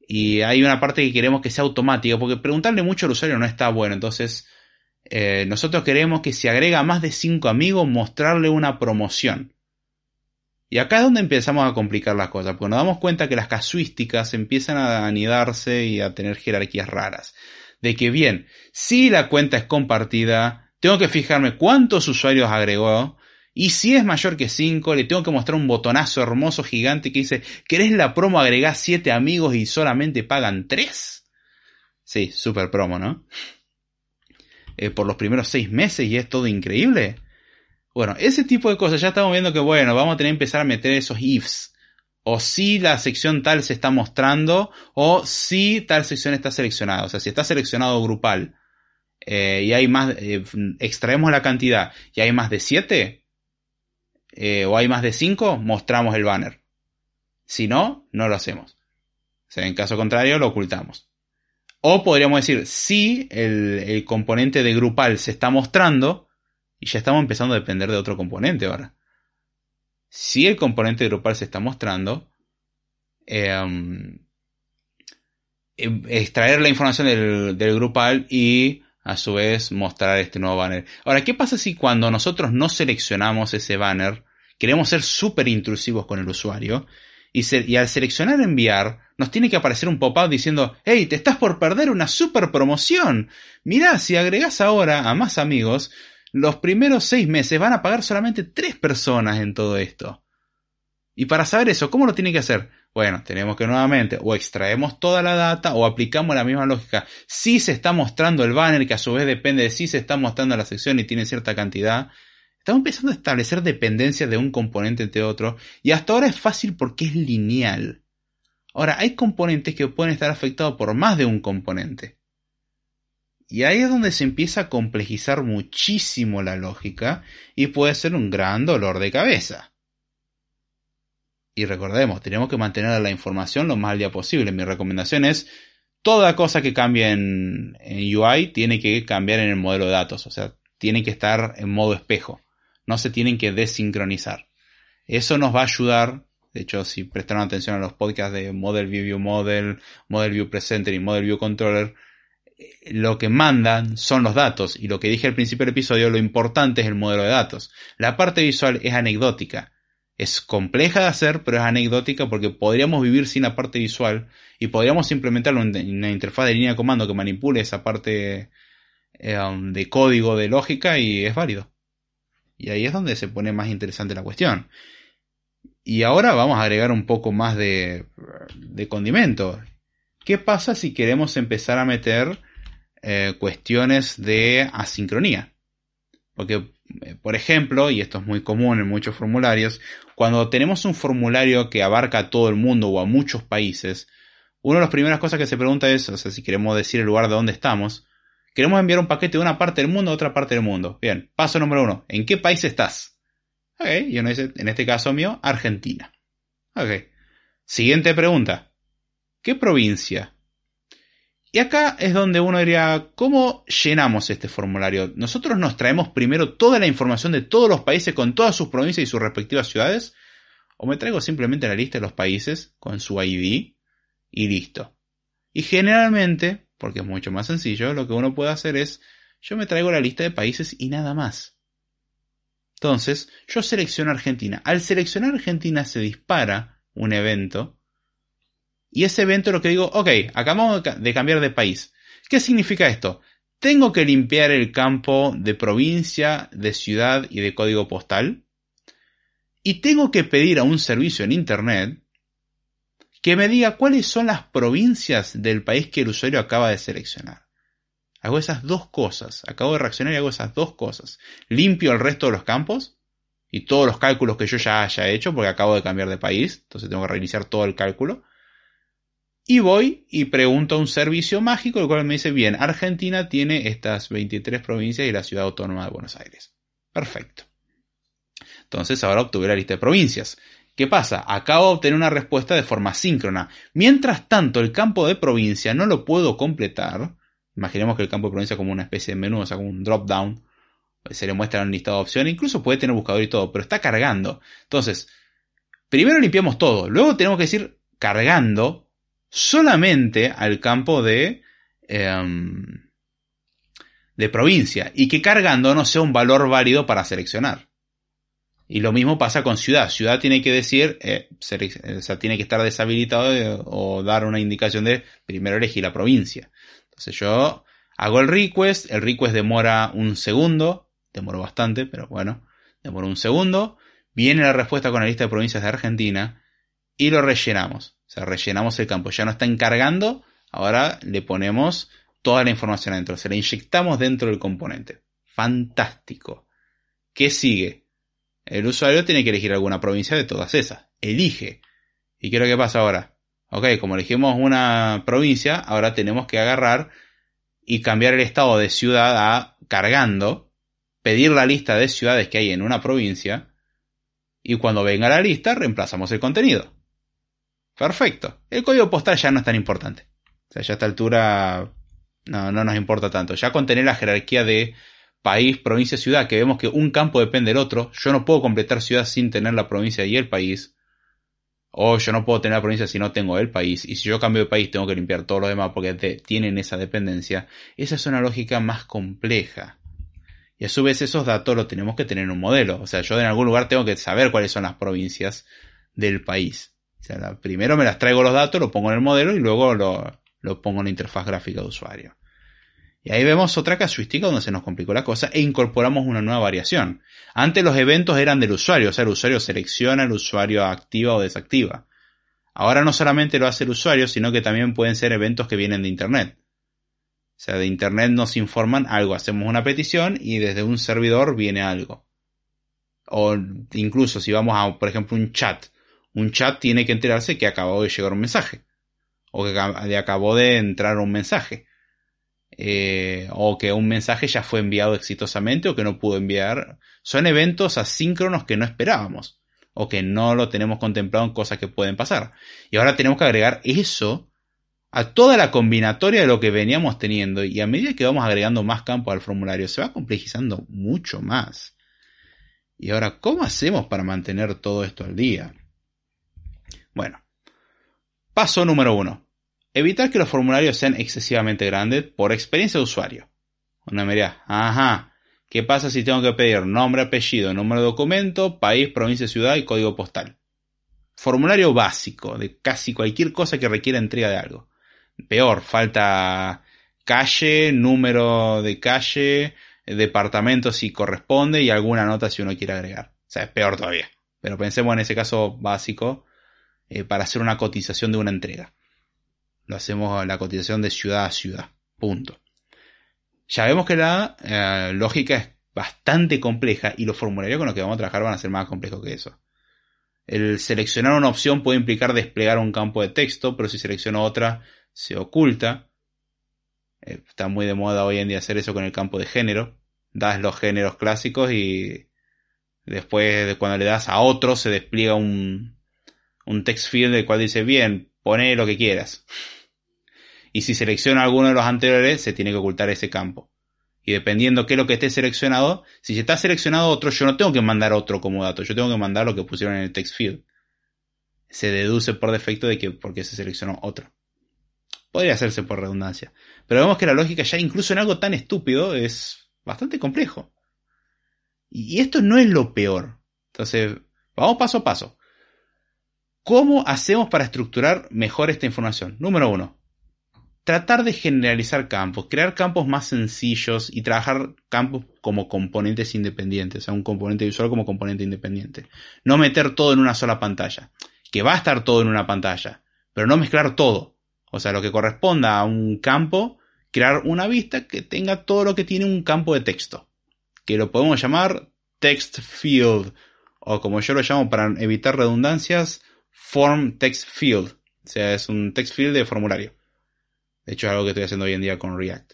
Y hay una parte que queremos que sea automática, porque preguntarle mucho al usuario no está bueno. Entonces, eh, nosotros queremos que si agrega más de 5 amigos, mostrarle una promoción. Y acá es donde empezamos a complicar las cosas, porque nos damos cuenta que las casuísticas empiezan a anidarse y a tener jerarquías raras. De que bien, si la cuenta es compartida, tengo que fijarme cuántos usuarios agregó, y si es mayor que 5, le tengo que mostrar un botonazo hermoso gigante que dice, ¿querés la promo agregar 7 amigos y solamente pagan 3? Sí, super promo, ¿no? Eh, por los primeros 6 meses y es todo increíble. Bueno, ese tipo de cosas ya estamos viendo que, bueno, vamos a tener que empezar a meter esos ifs. O si la sección tal se está mostrando, o si tal sección está seleccionada. O sea, si está seleccionado grupal eh, y hay más, eh, extraemos la cantidad y hay más de 7, eh, o hay más de 5, mostramos el banner. Si no, no lo hacemos. O sea, en caso contrario, lo ocultamos. O podríamos decir, si el, componente de grupal se está mostrando, y ya estamos empezando a depender de otro componente ahora. Si el componente grupal se está mostrando, em, em, extraer la información del, del, grupal y a su vez mostrar este nuevo banner. Ahora, ¿qué pasa si cuando nosotros no seleccionamos ese banner, queremos ser súper intrusivos con el usuario, y, al seleccionar enviar, nos tiene que aparecer un pop-up diciendo, hey, te estás por perder una super promoción. Mirá, si agregás ahora a más amigos, los primeros seis meses van a pagar solamente tres personas en todo esto. Y para saber eso, ¿cómo lo tiene que hacer? Bueno, tenemos que nuevamente o extraemos toda la data o aplicamos la misma lógica. Si se está mostrando el banner, que a su vez depende de si se está mostrando la sección y tiene cierta cantidad, estamos empezando a establecer dependencias de un componente entre otro y hasta ahora es fácil porque es lineal. Ahora, hay componentes que pueden estar afectados por más de un componente. Y ahí es donde se empieza a complejizar muchísimo la lógica y puede ser un gran dolor de cabeza. Y recordemos, tenemos que mantener la información lo más al día posible. Mi recomendación es, toda cosa que cambie en, UI tiene que cambiar en el modelo de datos. O sea, tiene que estar en modo espejo. No se tienen que desincronizar. Eso nos va a ayudar de hecho, si prestaron atención a los podcasts de Model View View Model, Model View Presenter y Model View Controller, eh, lo que mandan son los datos. Y lo que dije al principio del episodio, lo importante es el modelo de datos. La parte visual es anecdótica. Es compleja de hacer, pero es anecdótica porque podríamos vivir sin la parte visual y podríamos implementarlo en una interfaz de línea de comando que manipule esa parte um, de código, de lógica y es válido. Y ahí es donde se pone más interesante la cuestión. Y ahora vamos a agregar un poco más de, de condimento. ¿Qué pasa si queremos empezar a meter eh, cuestiones de asincronía? Porque, eh, por ejemplo, y esto es muy común en muchos formularios, cuando tenemos un formulario que abarca a todo el mundo o a muchos países, una de las primeras cosas que se pregunta es, o sea, si queremos decir el lugar de donde estamos, queremos enviar un paquete de una parte del mundo a otra parte del mundo. Bien, paso número uno, ¿en qué país estás? Ok, y uno dice, en este caso mío, Argentina. Ok. Siguiente pregunta. ¿Qué provincia? Y acá es donde uno diría, ¿cómo llenamos este formulario? ¿Nosotros nos traemos primero toda la información de todos los países con todas sus provincias y sus respectivas ciudades? ¿O me traigo simplemente la lista de los países con su ID y listo? Y generalmente, porque es mucho más sencillo, lo que uno puede hacer es, yo me traigo la lista de países y nada más. Entonces, yo selecciono Argentina. Al seleccionar Argentina se dispara un evento. Y ese evento lo que digo, ok, acabamos de cambiar de país. ¿Qué significa esto? Tengo que limpiar el campo de provincia, de ciudad y de código postal. Y tengo que pedir a un servicio en Internet que me diga cuáles son las provincias del país que el usuario acaba de seleccionar. Hago esas dos cosas. Acabo de reaccionar y hago esas dos cosas. Limpio el resto de los campos y todos los cálculos que yo ya haya hecho porque acabo de cambiar de país. Entonces tengo que reiniciar todo el cálculo. Y voy y pregunto a un servicio mágico, el cual me dice, bien, Argentina tiene estas 23 provincias y la ciudad autónoma de Buenos Aires. Perfecto. Entonces ahora obtuve la lista de provincias. ¿Qué pasa? Acabo de obtener una respuesta de forma síncrona. Mientras tanto, el campo de provincia no lo puedo completar Imaginemos que el campo de provincia como una especie de menú, o sea, como un drop down. Se le muestra un listado de opciones, incluso puede tener buscador y todo, pero está cargando. Entonces, primero limpiamos todo, luego tenemos que decir cargando solamente al campo de, em, de provincia y que cargando no sea un valor válido para seleccionar. Y lo mismo pasa con ciudad. Ciudad tiene que decir, eh, sea, tiene que estar deshabilitado eh, o dar una indicación de primero elegir la provincia. Entonces yo hago el request, el request demora un segundo, demoró bastante, pero bueno, demoró un segundo, viene la respuesta con la lista de provincias de Argentina y lo rellenamos. O sea, rellenamos el campo, ya no está encargando, ahora le ponemos toda la información adentro, se la inyectamos dentro del componente. Fantástico. ¿Qué sigue? El usuario tiene que elegir alguna provincia de todas esas. Elige. ¿Y qué es lo que pasa ahora? Ok, como elegimos una provincia, ahora tenemos que agarrar y cambiar el estado de ciudad a cargando, pedir la lista de ciudades que hay en una provincia, y cuando venga la lista reemplazamos el contenido. Perfecto. El código postal ya no es tan importante. O sea, ya a esta altura no, no nos importa tanto. Ya con tener la jerarquía de país, provincia, ciudad, que vemos que un campo depende del otro, yo no puedo completar ciudad sin tener la provincia y el país o yo no puedo tener la provincia si no tengo el país, y si yo cambio de país tengo que limpiar todos los demás porque tienen esa dependencia, esa es una lógica más compleja. Y a su vez esos datos los tenemos que tener en un modelo. O sea, yo en algún lugar tengo que saber cuáles son las provincias del país. O sea, primero me las traigo los datos, lo pongo en el modelo y luego lo, lo pongo en la interfaz gráfica de usuario. Y ahí vemos otra casuística donde se nos complicó la cosa e incorporamos una nueva variación. Antes los eventos eran del usuario, o sea, el usuario selecciona, el usuario activa o desactiva. Ahora no solamente lo hace el usuario, sino que también pueden ser eventos que vienen de Internet. O sea, de Internet nos informan algo, hacemos una petición y desde un servidor viene algo. O incluso si vamos a, por ejemplo, un chat Un chat tiene que enterarse que acabó de llegar un mensaje. O que acabó de entrar un mensaje. Eh, o que un mensaje ya fue enviado exitosamente o que no pudo enviar. Son eventos asíncronos que no esperábamos o que no lo tenemos contemplado en cosas que pueden pasar. Y ahora tenemos que agregar eso a toda la combinatoria de lo que veníamos teniendo y a medida que vamos agregando más campo al formulario se va complejizando mucho más. Y ahora, ¿cómo hacemos para mantener todo esto al día? Bueno, paso número uno. Evitar que los formularios sean excesivamente grandes por experiencia de usuario. Una me ajá, ¿qué pasa si tengo que pedir nombre, apellido, número de documento, país, provincia, ciudad y código postal? Formulario básico de casi cualquier cosa que requiera entrega de algo. Peor, falta calle, número de calle, departamento si corresponde y alguna nota si uno quiere agregar. O sea, es peor todavía. Pero pensemos en ese caso básico eh, para hacer una cotización de una entrega. Lo hacemos la cotización de ciudad a ciudad. Punto. Ya vemos que la eh, lógica es bastante compleja y los formularios con los que vamos a trabajar van a ser más complejos que eso. El seleccionar una opción puede implicar desplegar un campo de texto, pero si selecciono otra se oculta. Eh, está muy de moda hoy en día hacer eso con el campo de género. Das los géneros clásicos y después de cuando le das a otro se despliega un, un text field del cual dice bien, pone lo que quieras y si selecciona alguno de los anteriores se tiene que ocultar ese campo. Y dependiendo qué es lo que esté seleccionado, si está seleccionado otro, yo no tengo que mandar otro como dato, yo tengo que mandar lo que pusieron en el text field. Se deduce por defecto de que porque se seleccionó otro. Podría hacerse por redundancia. Pero vemos que la lógica ya incluso en algo tan estúpido es bastante complejo. Y esto no es lo peor. Entonces, vamos paso a paso. ¿Cómo hacemos para estructurar mejor esta información? Número uno, tratar de generalizar campos, crear campos más sencillos y trabajar campos como componentes independientes, o sea, un componente visual como componente independiente. No meter todo en una sola pantalla, que va a estar todo en una pantalla, pero no mezclar todo. O sea, lo que corresponda a un campo, crear una vista que tenga todo lo que tiene un campo de texto, que lo podemos llamar text field, o como yo lo llamo para evitar redundancias, form text field. O sea, es un text field de formulario. De hecho, es algo que estoy haciendo hoy en día con React.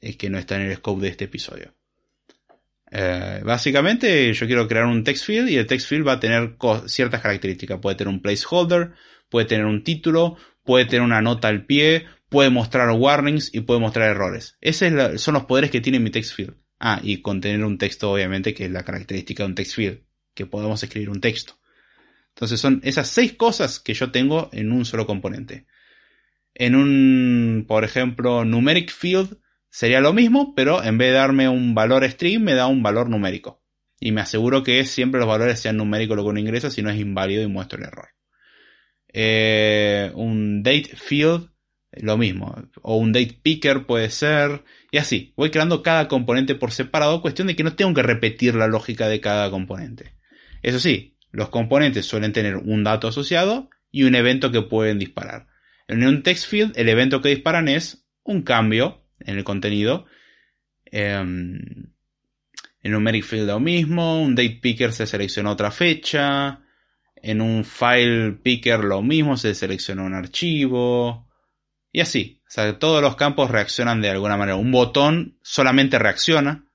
Es que no está en el scope de este episodio. Eh, básicamente, yo quiero crear un text field y el text field va a tener ciertas características. Puede tener un placeholder, puede tener un título, puede tener una nota al pie, puede mostrar warnings y puede mostrar errores. Esos son los poderes que tiene mi text field. Ah, y contener un texto, obviamente, que es la característica de un text field, que podemos escribir un texto. Entonces son esas seis cosas que yo tengo en un solo componente. En un, por ejemplo, numeric field sería lo mismo, pero en vez de darme un valor string, me da un valor numérico. Y me aseguro que siempre los valores sean numéricos lo que uno ingresa, si no es inválido y muestro el error. Eh, un date field, lo mismo. O un date picker puede ser. Y así. Voy creando cada componente por separado, cuestión de que no tengo que repetir la lógica de cada componente. Eso sí, los componentes suelen tener un dato asociado y un evento que pueden disparar. En un text field, el evento que disparan es un cambio en el contenido. Em, en un numeric field lo mismo. Un date picker se selecciona otra fecha. En un file picker lo mismo, se selecciona un archivo. Y así. O sea, todos los campos reaccionan de alguna manera. Un botón solamente reacciona.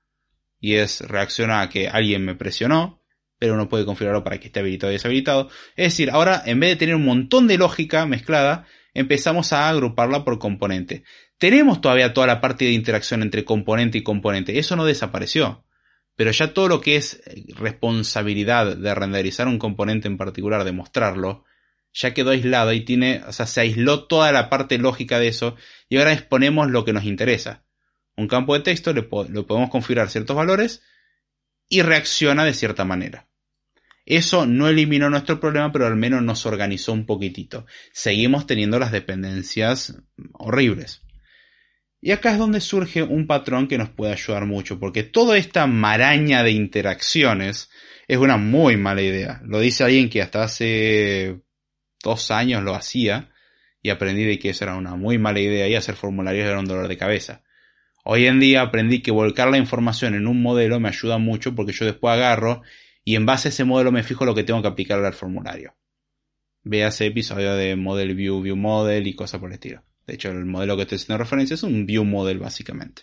Y es reacciona a que alguien me presionó. Pero uno puede configurarlo para que esté habilitado y deshabilitado. Es decir, ahora en vez de tener un montón de lógica mezclada, empezamos a agruparla por componente. Tenemos todavía toda la parte de interacción entre componente y componente, eso no desapareció. Pero ya todo lo que es eh, responsabilidad de renderizar un componente en particular, de mostrarlo, ya quedó aislado y tiene, o sea, se aisló toda la parte lógica de eso y ahora exponemos lo que nos interesa. Un campo de texto le, le podemos configurar ciertos valores y reacciona de cierta manera. Eso no eliminó nuestro problema, pero al menos nos organizó un poquitito. Seguimos teniendo las dependencias horribles. Y acá es donde surge un patrón que nos puede ayudar mucho, porque toda esta maraña de interacciones es una muy mala idea. Lo dice alguien que hasta hace dos años lo hacía y aprendí de que eso era una muy mala idea y hacer formularios era un dolor de cabeza. Hoy en día aprendí que volcar la información en un modelo me ayuda mucho porque yo después agarro y en base a ese modelo me fijo lo que tengo que aplicar al formulario. véase episodio de Model View, View Model y cosas por el estilo. De hecho, el modelo que estoy haciendo referencia es un View Model básicamente.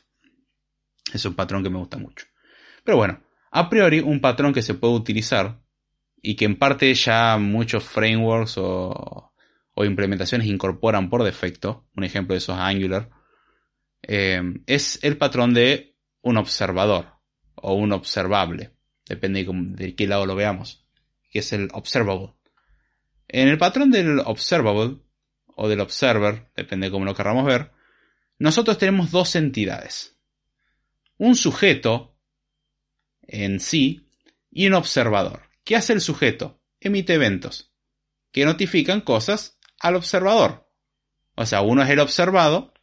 Es un patrón que me gusta mucho. Pero bueno, a priori un patrón que se puede utilizar y que en parte ya muchos frameworks o, implementaciones incorporan por defecto, un ejemplo de eso es Angular, eh, es el patrón de un observador o un observable, depende de, qué lado lo veamos, que es el observable. En el patrón del observable o del observer, depende de cómo lo queramos ver, nosotros tenemos dos entidades. Un sujeto en sí y un observador. ¿Qué hace el sujeto? Emite eventos que notifican cosas al observador. O sea, uno es el observado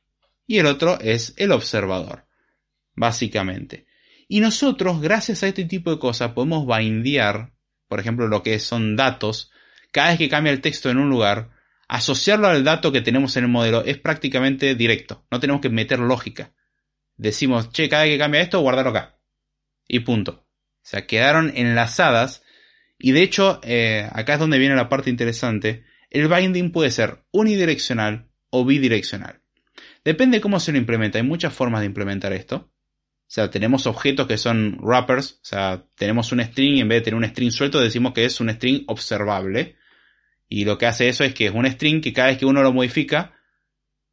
y el otro es el observador, básicamente. Y nosotros, gracias a este tipo de cosas, podemos bindear, por ejemplo, lo que son datos. Cada vez que cambia el texto en un lugar, asociarlo al dato que tenemos en el modelo es prácticamente directo. No tenemos que meter lógica. Decimos, che, cada vez que cambia esto, guardarlo acá. Y punto. O sea, quedaron enlazadas y de hecho, eh, acá es donde viene la parte interesante. El binding puede ser unidireccional o bidireccional. Depende de cómo se lo implementa. Hay muchas formas de implementar esto. O sea, tenemos objetos que son wrappers. O sea, tenemos un string y en vez de tener un string suelto decimos que es un string observable. Y lo que hace eso es que es un string que cada vez que uno lo modifica,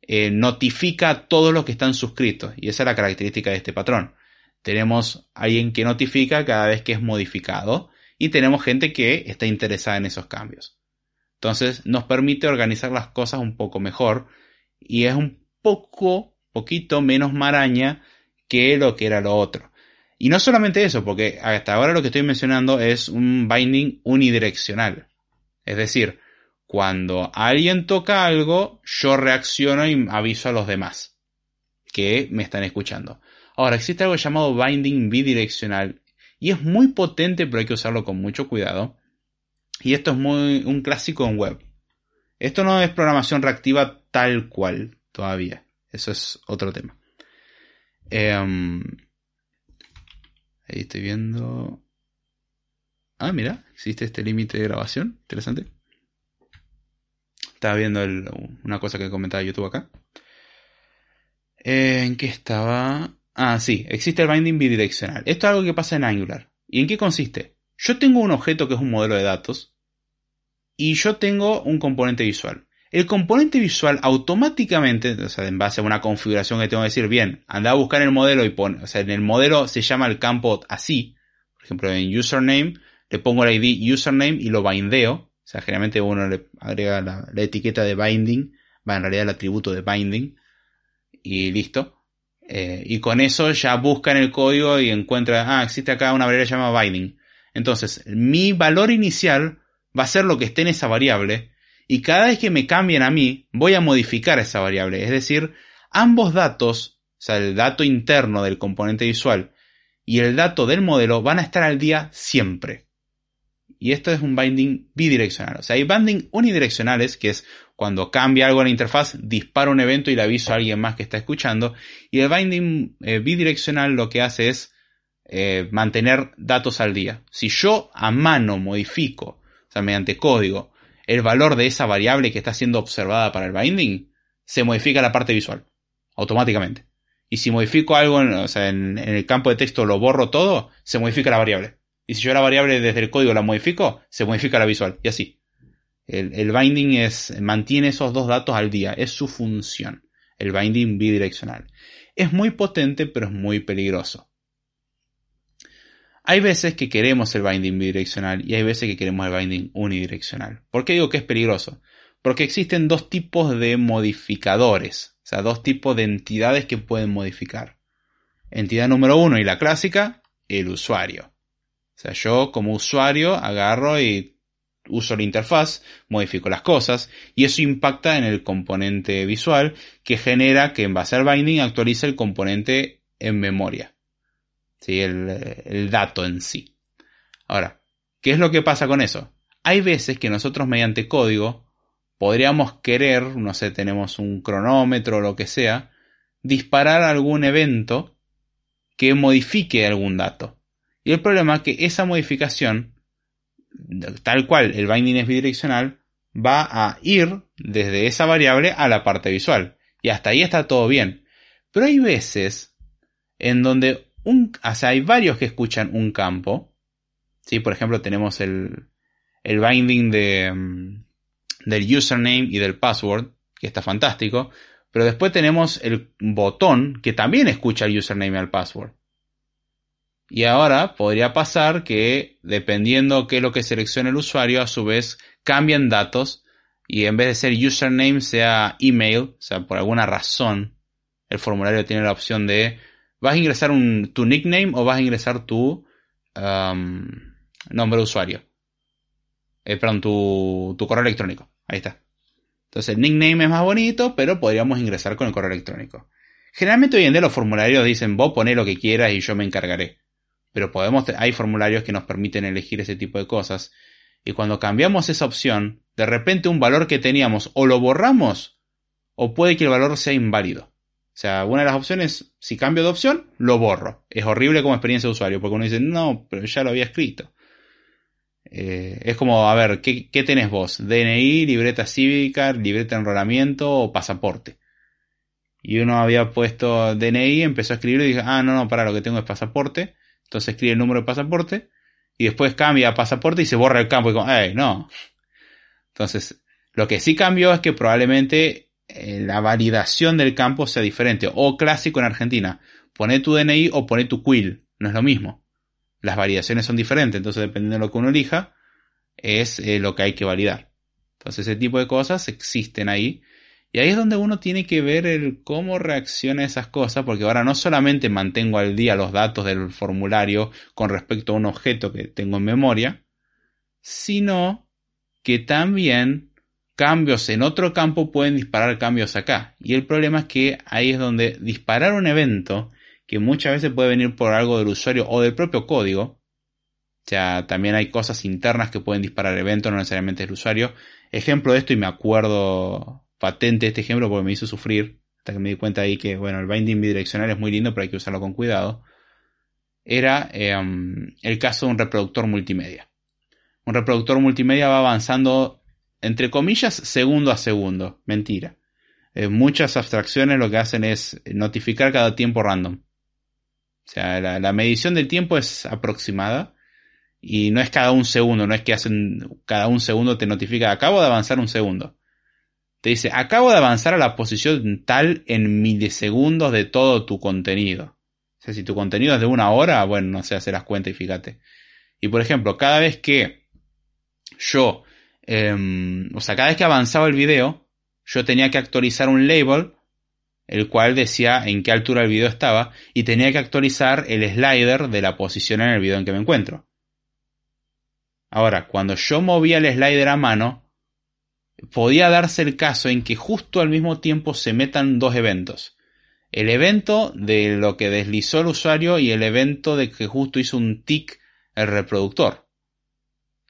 eh, notifica a todos los que están suscritos. Y esa es la característica de este patrón. Tenemos alguien que notifica cada vez que es modificado y tenemos gente que está interesada en esos cambios. Entonces nos permite organizar las cosas un poco mejor y es un poco, poquito menos maraña que lo que era lo otro. Y no solamente eso, porque hasta ahora lo que estoy mencionando es un binding unidireccional. Es decir, cuando alguien toca algo, yo reacciono y aviso a los demás que me están escuchando. Ahora, existe algo llamado binding bidireccional y es muy potente, pero hay que usarlo con mucho cuidado. Y esto es muy un clásico en web. Esto no es programación reactiva tal cual todavía. Eso es otro tema. Em, ahí estoy viendo. Ah, mira, existe este límite de grabación. Interesante. Estaba viendo una cosa que comentaba YouTube acá. ¿En qué estaba? Ah, sí, existe el binding bidireccional. Esto es algo que pasa en Angular. ¿Y en qué consiste? Yo tengo un objeto que es un modelo de datos y yo tengo un componente visual. El componente visual automáticamente, o sea, en base a una configuración que tengo que decir, bien, anda a buscar el modelo y pone, o sea, en el modelo se llama el campo así. Por ejemplo, en username le pongo el ID username y lo bindeo. O sea, generalmente uno le agrega la, la etiqueta de binding, va en realidad el atributo de binding y listo. Eh, y con eso ya busca en el código y encuentra, ah, existe acá una variable llamada binding. Entonces, mi valor inicial va a ser lo que esté en esa variable y cada vez que me cambien a mí, voy a modificar esa variable. Es decir, ambos datos, o sea, el dato interno del componente visual y el dato del modelo van a estar al día siempre. Y esto es un binding bidireccional. O sea, hay binding unidireccionales, que es cuando cambia algo en la interfaz, dispara un evento y le aviso a alguien más que está escuchando. Y el binding eh, bidireccional lo que hace es eh, mantener datos al día. Si yo a mano modifico, o sea, mediante código, el valor de esa variable que está siendo observada para el binding, se modifica la parte visual, automáticamente. Y si modifico algo en, o sea, en el campo de texto lo borro todo, se modifica la variable. Y si yo la variable desde el código la modifico, se modifica la visual. Y así. El, binding es, mantiene esos dos datos al día, es su función, el binding bidireccional. Es muy potente, pero es muy peligroso. Hay veces que queremos el binding bidireccional y hay veces que queremos el binding unidireccional. ¿Por qué digo que es peligroso? Porque existen dos tipos de modificadores, o sea, dos tipos de entidades que pueden modificar. Entidad número uno y la clásica, el usuario. O sea, yo como usuario agarro y uso la interfaz, modifico las cosas y eso impacta en el componente visual que genera que en base al binding actualice el componente en memoria. El, el dato en sí. Ahora, ¿qué es lo que pasa con eso? Hay veces que nosotros mediante código podríamos querer, no sé, tenemos un cronómetro o lo que sea, disparar algún evento que modifique algún dato. Y el problema es que esa modificación tal cual el binding es bidireccional, va a ir desde esa variable a la parte visual. Y hasta ahí está todo bien. Pero hay veces en donde un, hay varios que escuchan un campo. ¿sí? Por ejemplo, tenemos el, el binding de, mm, del username y del password, que está fantástico. Pero después tenemos el botón que también escucha el username y el password. Y ahora podría pasar que, dependiendo qué es lo que seleccione el usuario, a su vez cambian datos y en vez de ser username sea email, o sea, por alguna razón, el formulario tiene la opción de ¿vas a ingresar un, tu nickname o vas a ingresar tu um, nombre de usuario? Eh, perdón, tu, tu correo electrónico. Ahí está. Entonces el nickname es más bonito, pero podríamos ingresar con el correo electrónico. Generalmente hoy en día los formularios dicen vos poné lo que quieras y yo me encargaré. Pero podemos, hay formularios que nos permiten elegir ese tipo de cosas. Y cuando cambiamos esa opción, de repente un valor que teníamos o lo borramos o puede que el valor sea inválido. O sea, una de las opciones, si cambio de opción, lo borro. Es horrible como experiencia de usuario, porque uno dice, no, pero ya lo había escrito. Eh, es como, a ver, ¿qué, ¿qué, tenés vos? DNI, libreta cívica, libreta de enrolamiento o pasaporte. Y uno había puesto DNI, empezó a escribir y dijo, ah, no, no, para, lo que tengo es pasaporte. Entonces escribe el número de pasaporte y después cambia a pasaporte y se borra el campo y como, ¡ay, no! Entonces, lo que sí cambió es que probablemente la validación del campo sea diferente. O clásico en Argentina, pone tu DNI o pone tu quill, no es lo mismo. Las variaciones son diferentes, entonces dependiendo de lo que uno elija, es eh, lo que hay que validar. Entonces ese tipo de cosas existen ahí. Y ahí es donde uno tiene que ver el cómo reacciona esas cosas, porque ahora no solamente mantengo al día los datos del formulario con respecto a un objeto que tengo en memoria, sino que también cambios en otro campo pueden disparar cambios acá. Y el problema es que ahí es donde disparar un evento, que muchas veces puede venir por algo del usuario o del propio código, o sea, también hay cosas internas que pueden disparar eventos, no necesariamente el usuario. Ejemplo de esto, y me acuerdo patente este ejemplo porque me hizo sufrir, hasta que me di cuenta ahí que, bueno, el binding bidireccional es muy lindo, pero hay que usarlo con cuidado. Era em, el caso de un reproductor multimedia un reproductor multimedia va avanzando, entre comillas, segundo a segundo. Mentira. Eh, muchas abstracciones lo que hacen es notificar cada tiempo random. O sea, la, medición del tiempo es aproximada y no es cada un segundo, no es que hacen cada un segundo te notifica, acabo de avanzar un segundo. Te dice, acabo de avanzar a la posición tal en milisegundos de todo tu contenido. O sea, si tu contenido es de una hora, bueno, no sé, las cuenta y fíjate. Y por ejemplo, cada vez que yo, em, o sea, cada vez que avanzaba el video, yo tenía que actualizar un label, el cual decía en qué altura el video estaba, y tenía que actualizar el slider de la posición en el video en que me encuentro. Ahora, cuando yo movía el slider a mano, podía darse el caso en que justo al mismo tiempo se metan dos eventos. El evento de lo que deslizó el usuario y el evento de que justo hizo un tick el reproductor.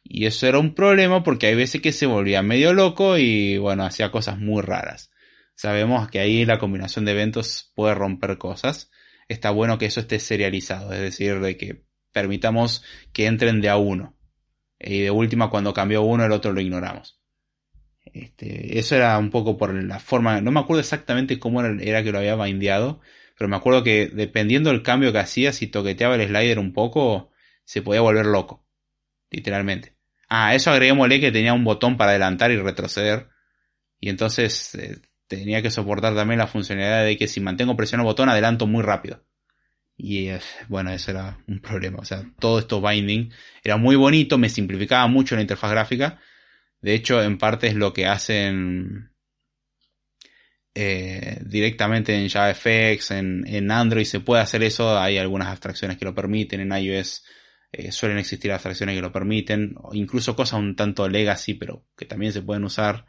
Y eso era un problema porque hay veces que se volvía medio loco y bueno, hacía cosas muy raras. Sabemos que ahí la combinación de eventos puede romper cosas. Está bueno que eso esté serializado, es decir, de que permitamos que entren de a uno. Y de última, cuando cambió uno, el otro lo ignoramos. Este, eso era un poco por la forma, no me acuerdo exactamente cómo era, que lo había bindeado, pero me acuerdo que dependiendo del cambio que hacía, si toqueteaba el slider un poco, se podía volver loco. Literalmente. Ah, eso agreguémosle que tenía un botón para adelantar y retroceder. Y entonces eh, tenía que soportar también la funcionalidad de que si mantengo presionado el botón adelanto muy rápido. Y eh, bueno, eso era un problema. O sea, todo esto binding era muy bonito, me simplificaba mucho la interfaz gráfica. De hecho, en parte es lo que hacen eh, directamente en JavaFX, en, en Android se puede hacer eso. Hay algunas abstracciones que lo permiten. En iOS eh, suelen existir abstracciones que lo permiten, o incluso cosas un tanto legacy, pero que también se pueden usar.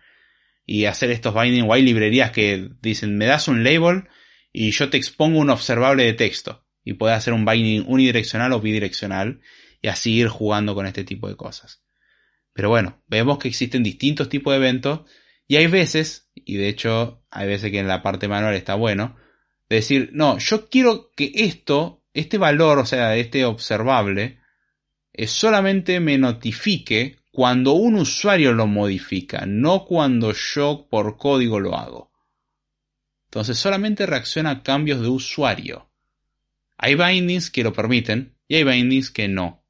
Y hacer estos binding, o hay librerías que dicen, me das un label y yo te expongo un observable de texto. Y puedes hacer un binding unidireccional o bidireccional y así ir jugando con este tipo de cosas. Pero bueno, vemos que existen distintos tipos de eventos y hay veces, y de hecho hay veces que en la parte manual está bueno, decir, no, yo quiero que esto, este valor, o sea, este observable, solamente me notifique cuando un usuario lo modifica, no cuando yo por código lo hago. Entonces solamente reacciona a cambios de usuario. Hay bindings que lo permiten y hay bindings que no.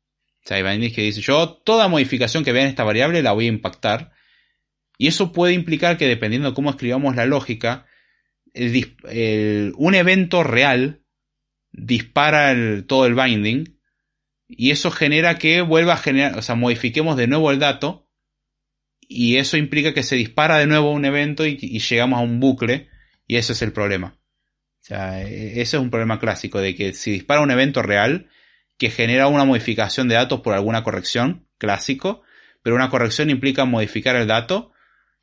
O sea, hay bindings que dicen yo toda modificación que vea en esta variable la voy a impactar. Y eso puede implicar que dependiendo de cómo escribamos la lógica, un evento real dispara todo el binding y eso genera que vuelva a generar, o sea, modifiquemos de nuevo el dato y eso implica que se dispara de nuevo un evento y, llegamos a un bucle y eso es el problema. O sea, e, ese es un problema clásico de que si dispara un evento real que genera una modificación de datos por alguna corrección, clásico, pero una corrección implica modificar el dato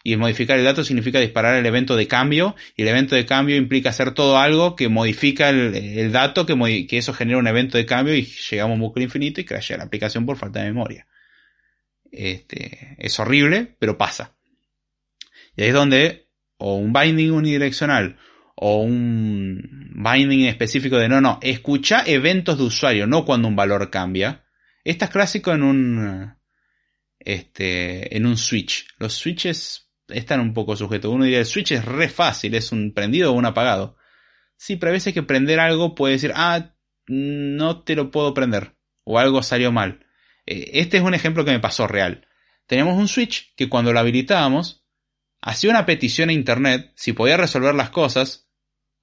y modificar el dato significa disparar el evento de cambio. Y el evento de cambio implica hacer todo algo que modifica el, dato, que, que, eso genera un evento de cambio y llegamos a un bucle infinito y crashea la aplicación por falta de memoria. Este, es horrible, pero pasa. Y ahí es donde o un binding unidireccional o un binding específico de no, no, escucha eventos de usuario, no cuando un valor cambia. Esto es clásico en un, este, en un switch. Los switches están un poco sujetos. Uno diría, el switch es re fácil, es un prendido o un apagado. Sí, pero a veces que prender algo puede decir, ah, no te lo puedo prender. O algo salió mal. Eh, este es un ejemplo que me pasó real. Tenemos un switch que cuando lo habilitábamos, hacía una petición a internet, si podía resolver las cosas,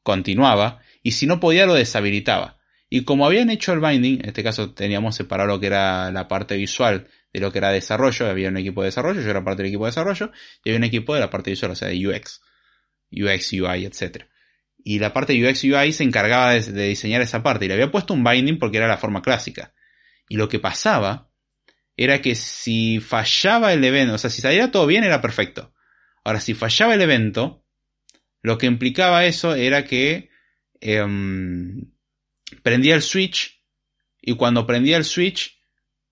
continuaba, y si no podía lo deshabilitaba. Y como habían hecho el binding, en este caso teníamos separado lo que era la parte visual de lo que era desarrollo, había un equipo de desarrollo, yo era parte del equipo de desarrollo, y había un equipo de la parte visual, o sea, de UX, UX, UI, etc. Y la parte de UX, UI se encargaba de, diseñar esa parte, y le había puesto un binding porque era la forma clásica. Y lo que pasaba era que si fallaba el evento, o sea, si salía todo bien era perfecto. Ahora, si fallaba el evento, lo que implicaba eso era que em, prendía el switch y cuando prendía el switch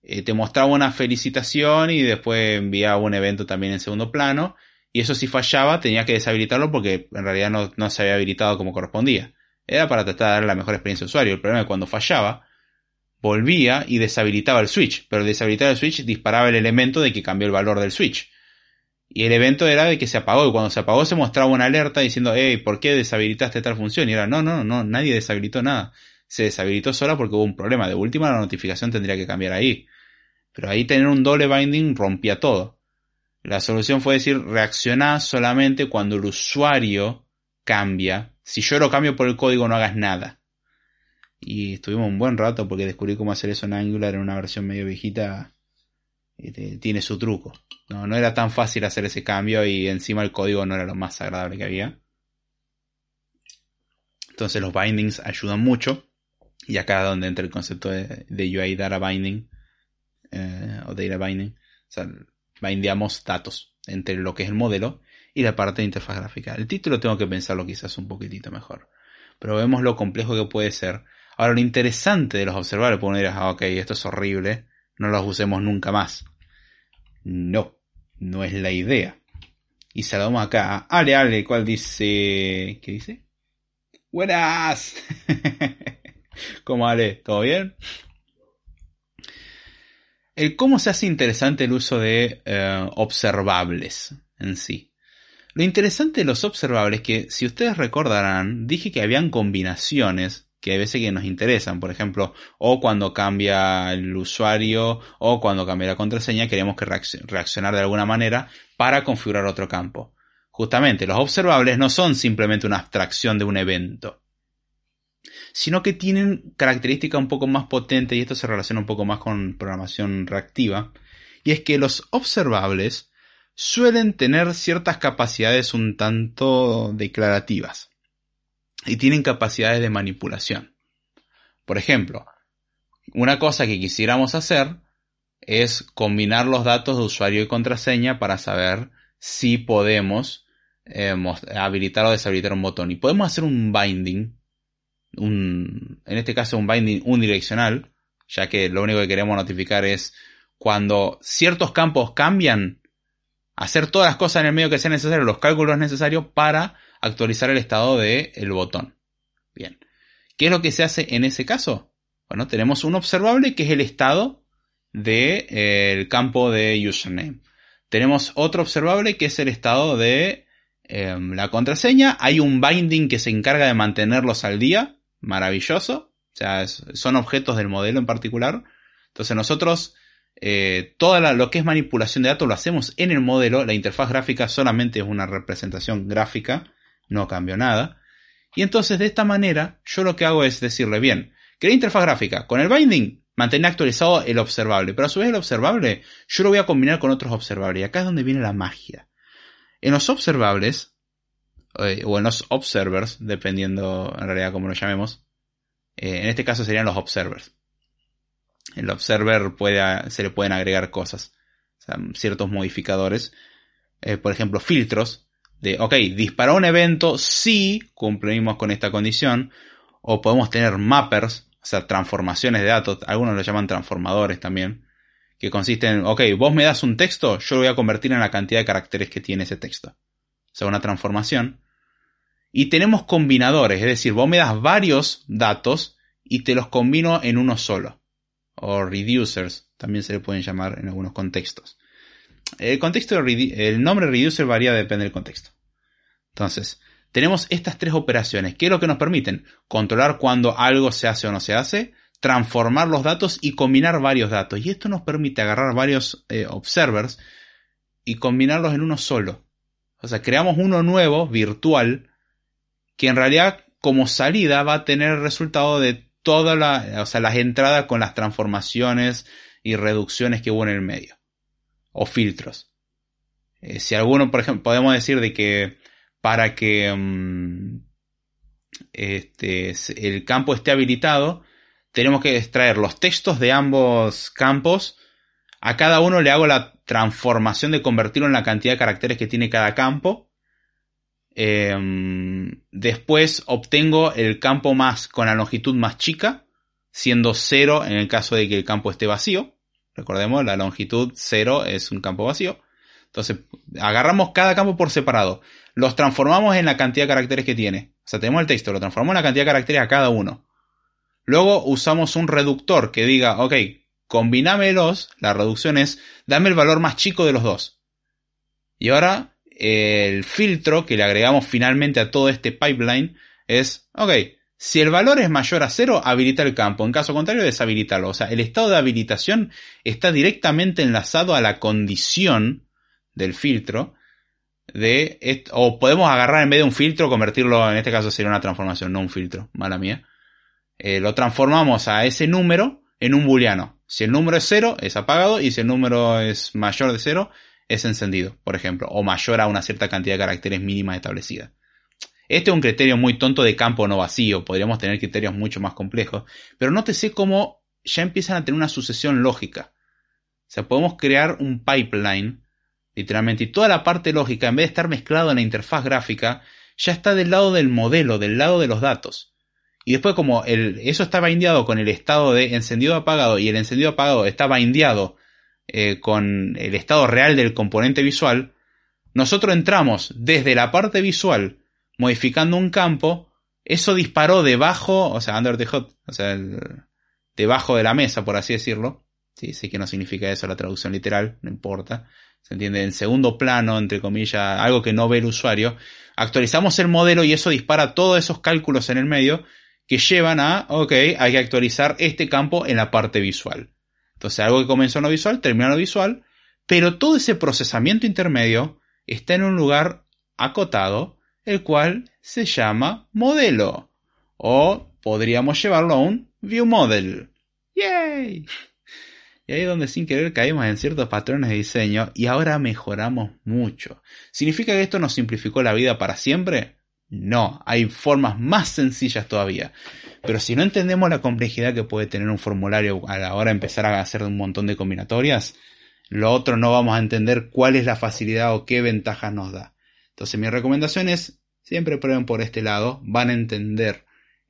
eh, te mostraba una felicitación y después enviaba un evento también en segundo plano. Y eso si fallaba tenía que deshabilitarlo porque en realidad no, se había habilitado como correspondía. Era para tratar de dar la mejor experiencia al usuario. El problema es que cuando fallaba, volvía y deshabilitaba el switch. Pero al deshabilitar el switch disparaba el elemento de que cambió el valor del switch. Y el evento era de que se apagó. Y cuando se apagó se mostraba una alerta diciendo, hey, ¿por qué deshabilitaste tal función? Y era, no, no, no, nadie deshabilitó nada. Se deshabilitó sola porque hubo un problema. De última la notificación tendría que cambiar ahí. Pero ahí tener un doble binding rompía todo. La solución fue decir, reacciona solamente cuando el usuario cambia. Si yo lo cambio por el código, no hagas nada. Y estuvimos un buen rato porque descubrí cómo hacer eso en Angular en una versión medio viejita. Este, tiene su truco. No, no era tan fácil hacer ese cambio y encima el código no era lo más agradable que había. Entonces los bindings ayudan mucho. Y acá donde entra el concepto de, de UI Data Binding eh, o data binding. O sea, bindeamos datos entre lo que es el modelo y la parte de interfaz gráfica. El título tengo que pensarlo quizás un poquitito mejor. Pero vemos lo complejo que puede ser. Ahora, lo interesante de los observables, porque uno dirá, ah, ok, esto es horrible, no los usemos nunca más. No, no es la idea. Y saludamos acá Ale Ale, cual dice... ¿Qué dice? Buenas. ¿Cómo Ale? ¿Todo bien? el cómo se hace interesante el uso de eh, observables en sí. Lo interesante de los observables es que, si ustedes recordarán, dije que habían combinaciones que a veces que nos interesan, por ejemplo, o cuando cambia el usuario o cuando cambia la contraseña, queremos que reaccionar de alguna manera para configurar otro campo. Justamente, los observables no son simplemente una abstracción de un evento sino que tienen características un poco más potentes y esto se relaciona un poco más con programación reactiva, y es que los observables suelen tener ciertas capacidades un tanto declarativas y tienen capacidades de manipulación. Por ejemplo, una cosa que quisiéramos hacer es combinar los datos de usuario y contraseña para saber si podemos eh, habilitar o deshabilitar un botón. Y podemos hacer un binding un, en este caso un binding unidireccional, ya que lo único que queremos notificar es cuando ciertos campos cambian, hacer todas las cosas en el medio que sea necesario, los cálculos necesarios para actualizar el estado del el botón. Bien. ¿Qué es lo que se hace en ese caso? Bueno, tenemos un observable que es el estado del eh, campo de username. Tenemos otro observable que es el estado de em, la contraseña. Hay un binding que se encarga de mantenerlos al día. Maravilloso. O sea, son objetos del modelo en particular. Entonces nosotros eh, todo lo que es manipulación de datos lo hacemos en el modelo. La interfaz gráfica solamente es una representación gráfica. No cambió nada. Y entonces de esta manera yo lo que hago es decirle, bien, crea interfaz gráfica. Con el binding mantener actualizado el observable. Pero a su vez el observable yo lo voy a combinar con otros observables. Y acá es donde viene la magia. En los observables, eh, o en los observers, dependiendo en realidad cómo lo llamemos, eh, en este caso serían los observers. El observer puede, se le pueden agregar cosas, ciertos modificadores. Eh, por ejemplo, filtros de, ok, disparó un evento si cumplimos con esta condición. O podemos tener mappers, o sea, transformaciones de datos, algunos lo llaman transformadores también, que consisten en, ok, vos me das un texto, yo lo voy a convertir en la cantidad de caracteres que tiene ese texto. O sea, una transformación. Y tenemos combinadores, es decir, vos me das varios datos y te los combino en uno solo. O reducers, también se le pueden llamar en algunos contextos. El contexto, el nombre reducer varía depende del contexto. Entonces, tenemos estas tres operaciones. ¿Qué es lo que nos permiten? Controlar cuando algo se hace o no se hace, transformar los datos y combinar varios datos. Y esto nos permite agarrar varios eh, observers y combinarlos en uno solo. O sea, creamos uno nuevo, virtual, que en realidad como salida va a tener el resultado de todas la, o sea, las entradas con las transformaciones y reducciones que hubo en el medio. O filtros. Eh, si alguno, por ejemplo, podemos decir de que para que mm, este, el campo esté habilitado, tenemos que extraer los textos de ambos campos. A cada uno le hago la transformación de convertirlo en la cantidad de caracteres que tiene cada campo. Em, después obtengo el campo más con la longitud más chica, siendo 0 en el caso de que el campo esté vacío. Recordemos, la longitud 0 es un campo vacío. Entonces, agarramos cada campo por separado los transformamos en la cantidad de caracteres que tiene. O sea, tenemos el texto, lo transformamos en la cantidad de caracteres a cada uno. Luego usamos un reductor que diga, ok, combinámelos, la reducción es, dame el valor más chico de los dos. Y ahora el filtro que le agregamos finalmente a todo este pipeline es, ok, si el valor es mayor a cero, habilita el campo. En caso contrario, deshabilitarlo. O sea, el estado de habilitación está directamente enlazado a la condición del filtro de o podemos agarrar en vez de un filtro, convertirlo, en este caso sería una transformación, no un filtro, mala mía. Eh, lo transformamos a ese número en un booleano. Si el número es cero, es apagado, y si el número es mayor de cero, es encendido, por ejemplo, o mayor a una cierta cantidad de caracteres mínimas establecida. Este es un criterio muy tonto de campo no vacío, podríamos tener criterios mucho más complejos, pero nótese cómo ya empiezan a tener una sucesión lógica. O sea, podemos crear un pipeline literalmente. Y toda la parte lógica, en vez de estar mezclado en la interfaz gráfica, ya está del lado del modelo, del lado de los datos. Y después como eso está bindeado con el estado de encendido apagado y el encendido apagado está bindeado eh, con el estado real del componente visual, nosotros entramos desde la parte visual modificando un campo, eso disparó debajo, o sea, under the hot, o sea, debajo de la mesa, por así decirlo. Sí, sé que no significa eso la traducción literal, no importa se entiende, en segundo plano, entre comillas, algo que no ve el usuario, actualizamos el modelo y eso dispara todos esos cálculos en el medio que llevan a, ok, hay que actualizar este campo en la parte visual. Entonces, algo que comenzó en lo visual, termina en lo visual, pero todo ese procesamiento intermedio está en un lugar acotado, el cual se llama modelo. O podríamos llevarlo a un view model. ¡Yay! Y ahí es donde sin querer caímos en ciertos patrones de diseño y ahora mejoramos mucho. ¿Significa que esto nos simplificó la vida para siempre? No, hay formas más sencillas todavía. Pero si no entendemos la complejidad que puede tener un formulario a la hora de empezar a hacer un montón de combinatorias, lo otro no vamos a entender cuál es la facilidad o qué ventajas nos da. Entonces mi recomendación es, siempre prueben por este lado, van a entender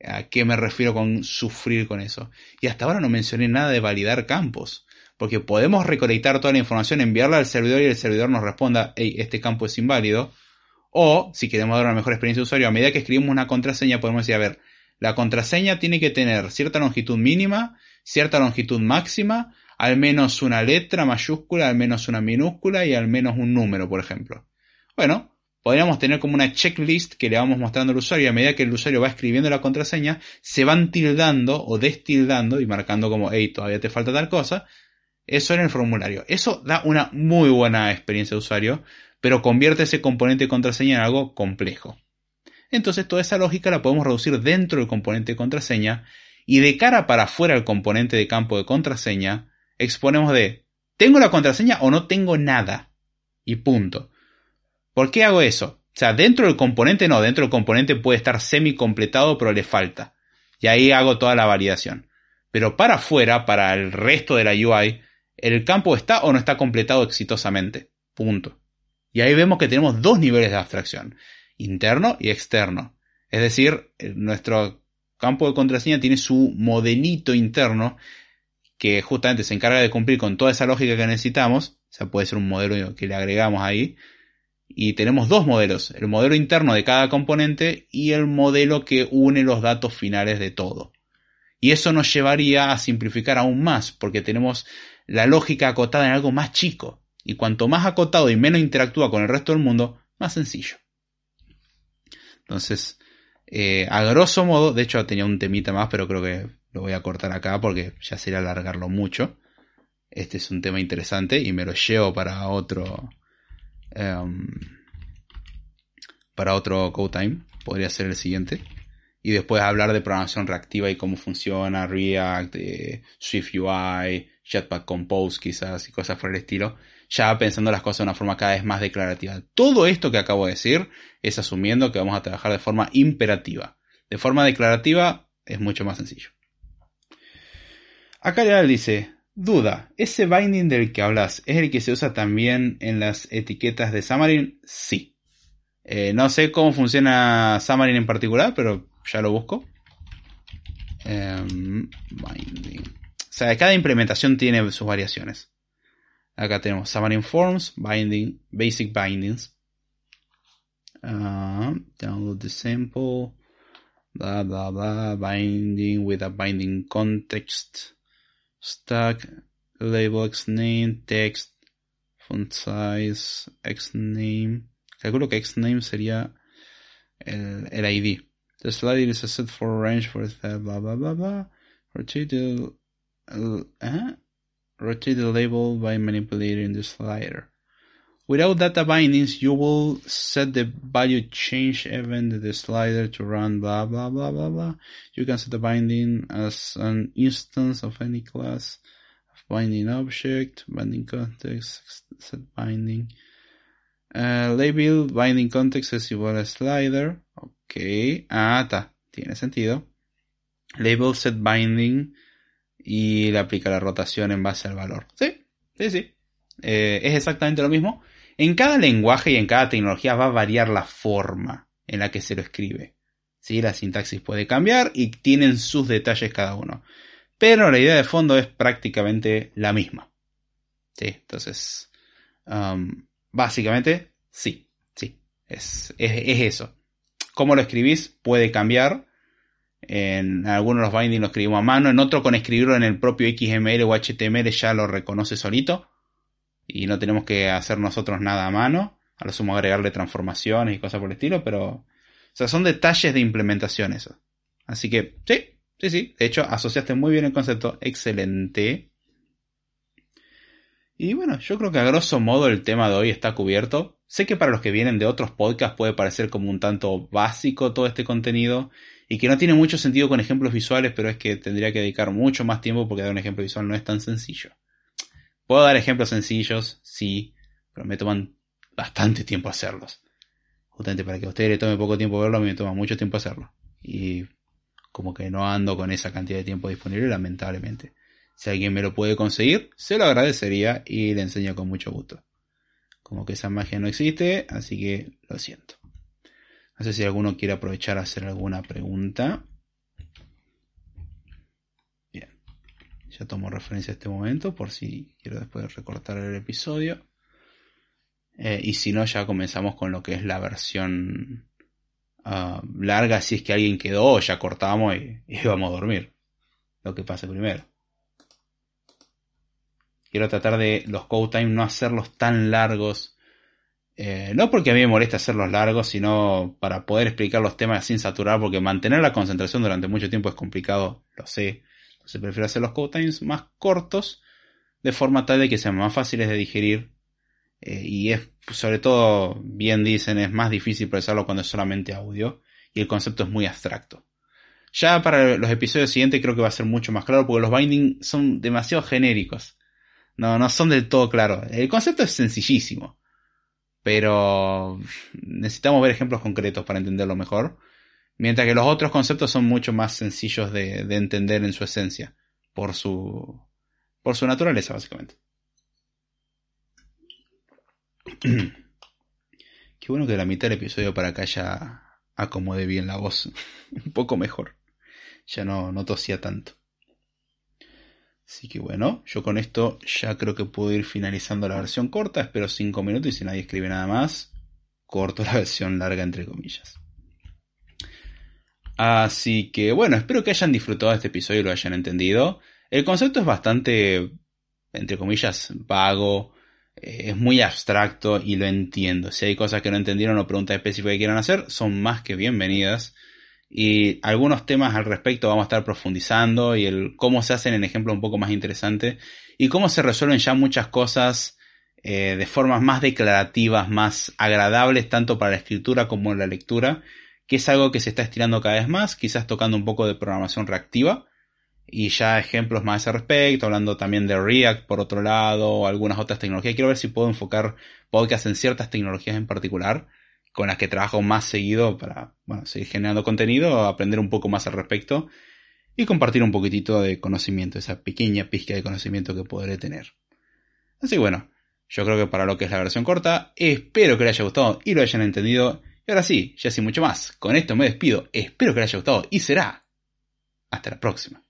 a qué me refiero con sufrir con eso. Y hasta ahora no mencioné nada de validar campos porque podemos recolectar toda la información, enviarla al servidor y el servidor nos responda, hey, este campo es inválido. O, si queremos dar una mejor experiencia de usuario, a medida que escribimos una contraseña, podemos decir, a ver, la contraseña tiene que tener cierta longitud mínima, cierta longitud máxima, al menos una letra mayúscula, al menos una minúscula y al menos un número, por ejemplo. Bueno, podríamos tener como una checklist que le vamos mostrando al usuario y a medida que el usuario va escribiendo la contraseña, se van tildando o destildando y marcando como, hey, todavía te falta tal cosa. Eso en el formulario. Eso da una muy buena experiencia de usuario, pero convierte ese componente de contraseña en algo complejo. Entonces toda esa lógica la podemos reducir dentro del componente de contraseña y de cara para afuera del componente de campo de contraseña, exponemos de, ¿tengo la contraseña o no tengo nada? Y punto. ¿Por qué hago eso? O sea, dentro del componente no, dentro del componente puede estar semi completado, pero le falta. Y ahí hago toda la validación. Pero para afuera, para el resto de la UI, el campo está o no está completado exitosamente. Punto. Y ahí vemos que tenemos dos niveles de abstracción, interno y externo. Es decir, nuestro campo de contraseña tiene su modelito interno que justamente se encarga de cumplir con toda esa lógica que necesitamos. O sea, puede ser un modelo que le agregamos ahí y tenemos dos modelos, el modelo interno de cada componente y el modelo que une los datos finales de todo. Y eso nos llevaría a simplificar aún más, porque tenemos la lógica acotada en algo más chico. Y cuanto más acotado y menos interactúa con el resto del mundo, más sencillo. Entonces, eh, a grosso modo, de hecho tenía un temita más, pero creo que lo voy a cortar acá porque ya sería alargarlo mucho. Este es un tema interesante y me lo llevo para otro, Em, para otro code time, podría ser el siguiente. Y después hablar de programación reactiva y cómo funciona React, eh, Swift UI, Jetpack Compose quizás y cosas por el estilo. Ya pensando las cosas de una forma cada vez más declarativa. Todo esto que acabo de decir es asumiendo que vamos a trabajar de forma imperativa. De forma declarativa es mucho más sencillo. Acá ya dice, Duda, ¿ese binding del que hablas es el que se usa también en las etiquetas de Xamarin? Sí. Eh, no sé cómo funciona Xamarin en particular, pero ya lo busco. Em, binding. O sea, cada implementación tiene sus variaciones. Acá tenemos Xamarin Forms, Binding, Basic Bindings. Ah, download the sample. Blah, blah, blah. Binding with a binding context stack, label xname, text, font size, xname. Calculo que xname sería el, el ID. The slide is a set for range for blah blah blah blah. Rotate the uh, rotate the label by manipulating the slider. Without data bindings, you will set the value change event the slider to run blah blah blah blah blah. You can set the binding as an instance of any class of binding object, binding context, set binding. Uh, label binding context es igual a slider. Ok. Ah, está. Tiene sentido. Label set binding y le aplica la rotación en base al valor. Sí, sí, sí. Eh, es exactamente lo mismo. En cada lenguaje y en cada tecnología va a variar la forma en la que se lo escribe. ¿Sí? La sintaxis puede cambiar y tienen sus detalles cada uno. Pero la idea de fondo es prácticamente la misma. ¿Sí? Entonces, um, básicamente, sí, sí, es, es, eso. Cómo lo escribís puede cambiar. En algunos los bindings lo escribimos a mano, en otro con escribirlo en el propio XML o HTML ya lo reconoce solito y no tenemos que hacer nosotros nada a mano. A lo sumo agregarle transformaciones y cosas por el estilo, pero. Son detalles de implementación eso. Así que, sí, sí, sí. De hecho, asociaste muy bien el concepto. Excelente. Y bueno, yo creo que a grosso modo el tema de hoy está cubierto. Sé que para los que vienen de otros podcasts puede parecer como un tanto básico todo este contenido y que no tiene mucho sentido con ejemplos visuales, pero es que tendría que dedicar mucho más tiempo porque dar un ejemplo visual no es tan sencillo. Puedo dar ejemplos sencillos, sí, pero me toman bastante tiempo hacerlos. Justamente para que a ustedes le tome poco tiempo verlo, a mí me toma mucho tiempo hacerlo. Y como que no ando con esa cantidad de tiempo disponible, lamentablemente. Si alguien me lo puede conseguir, se lo agradecería y le enseño con mucho gusto. Como que esa magia no existe, así que lo siento. No sé si alguno quiere aprovechar a hacer alguna pregunta. Ya tomo referencia a este momento por si quiero después recortar el episodio. Eh, y si no, ya comenzamos con lo que es la versión ah, larga. Si es que alguien quedó, ya cortamos y, y vamos a dormir. Lo que pase primero. Quiero tratar de los code time no hacerlos tan largos. Eh, no porque a mí me molesta hacerlos largos, sino para poder explicar los temas sin saturar, porque mantener la concentración durante mucho tiempo es complicado, lo sé. Entonces prefiero hacer los code times más cortos, de forma tal de que sean más fáciles de digerir. Eh, y es, sobre todo, bien dicen, es más difícil procesarlo cuando es solamente audio. Y el concepto es muy abstracto. Ya para los episodios siguientes creo que va a ser mucho más claro porque los bindings son demasiado genéricos. No, no son del todo claros. El concepto es sencillísimo. Pero necesitamos ver ejemplos concretos para entenderlo mejor. Mientras que los otros conceptos son mucho más sencillos de, de entender en su esencia. Por su, por su naturaleza, básicamente. Qué bueno que la mitad del episodio para acá ya acomode bien la voz. Un poco mejor ya no, no tosía tanto. Así que bueno, yo con esto ya creo que puedo ir finalizando la versión corta. Espero 5 minutos y si nadie escribe nada más, corto la versión larga entre comillas. Así que bueno, espero que hayan disfrutado este episodio y lo hayan entendido. El concepto es bastante, entre comillas, vago, eh, es muy abstracto y lo entiendo. Si hay cosas que no entendieron o preguntas específicas que quieran hacer, son más que bienvenidas y algunos temas al respecto vamos a estar profundizando y el cómo se hacen en ejemplos un poco más interesantes y cómo se resuelven ya muchas cosas eh, de formas más declarativas, más agradables tanto para la escritura como la lectura, que es algo que se está estirando cada vez más, quizás tocando un poco de programación reactiva y ya ejemplos más a ese respecto, hablando también de React por otro lado, algunas otras tecnologías. Quiero ver si puedo enfocar podcast en ciertas tecnologías en particular con las que trabajo más seguido para bueno, seguir generando contenido, aprender un poco más al respecto y compartir un poquitito de conocimiento, esa pequeña pizca de conocimiento que podré tener. Así que bueno, yo creo que para lo que es la versión corta, espero que les haya gustado y lo hayan entendido. Y ahora sí, ya sin mucho más, con esto me despido, espero que les haya gustado y será hasta la próxima.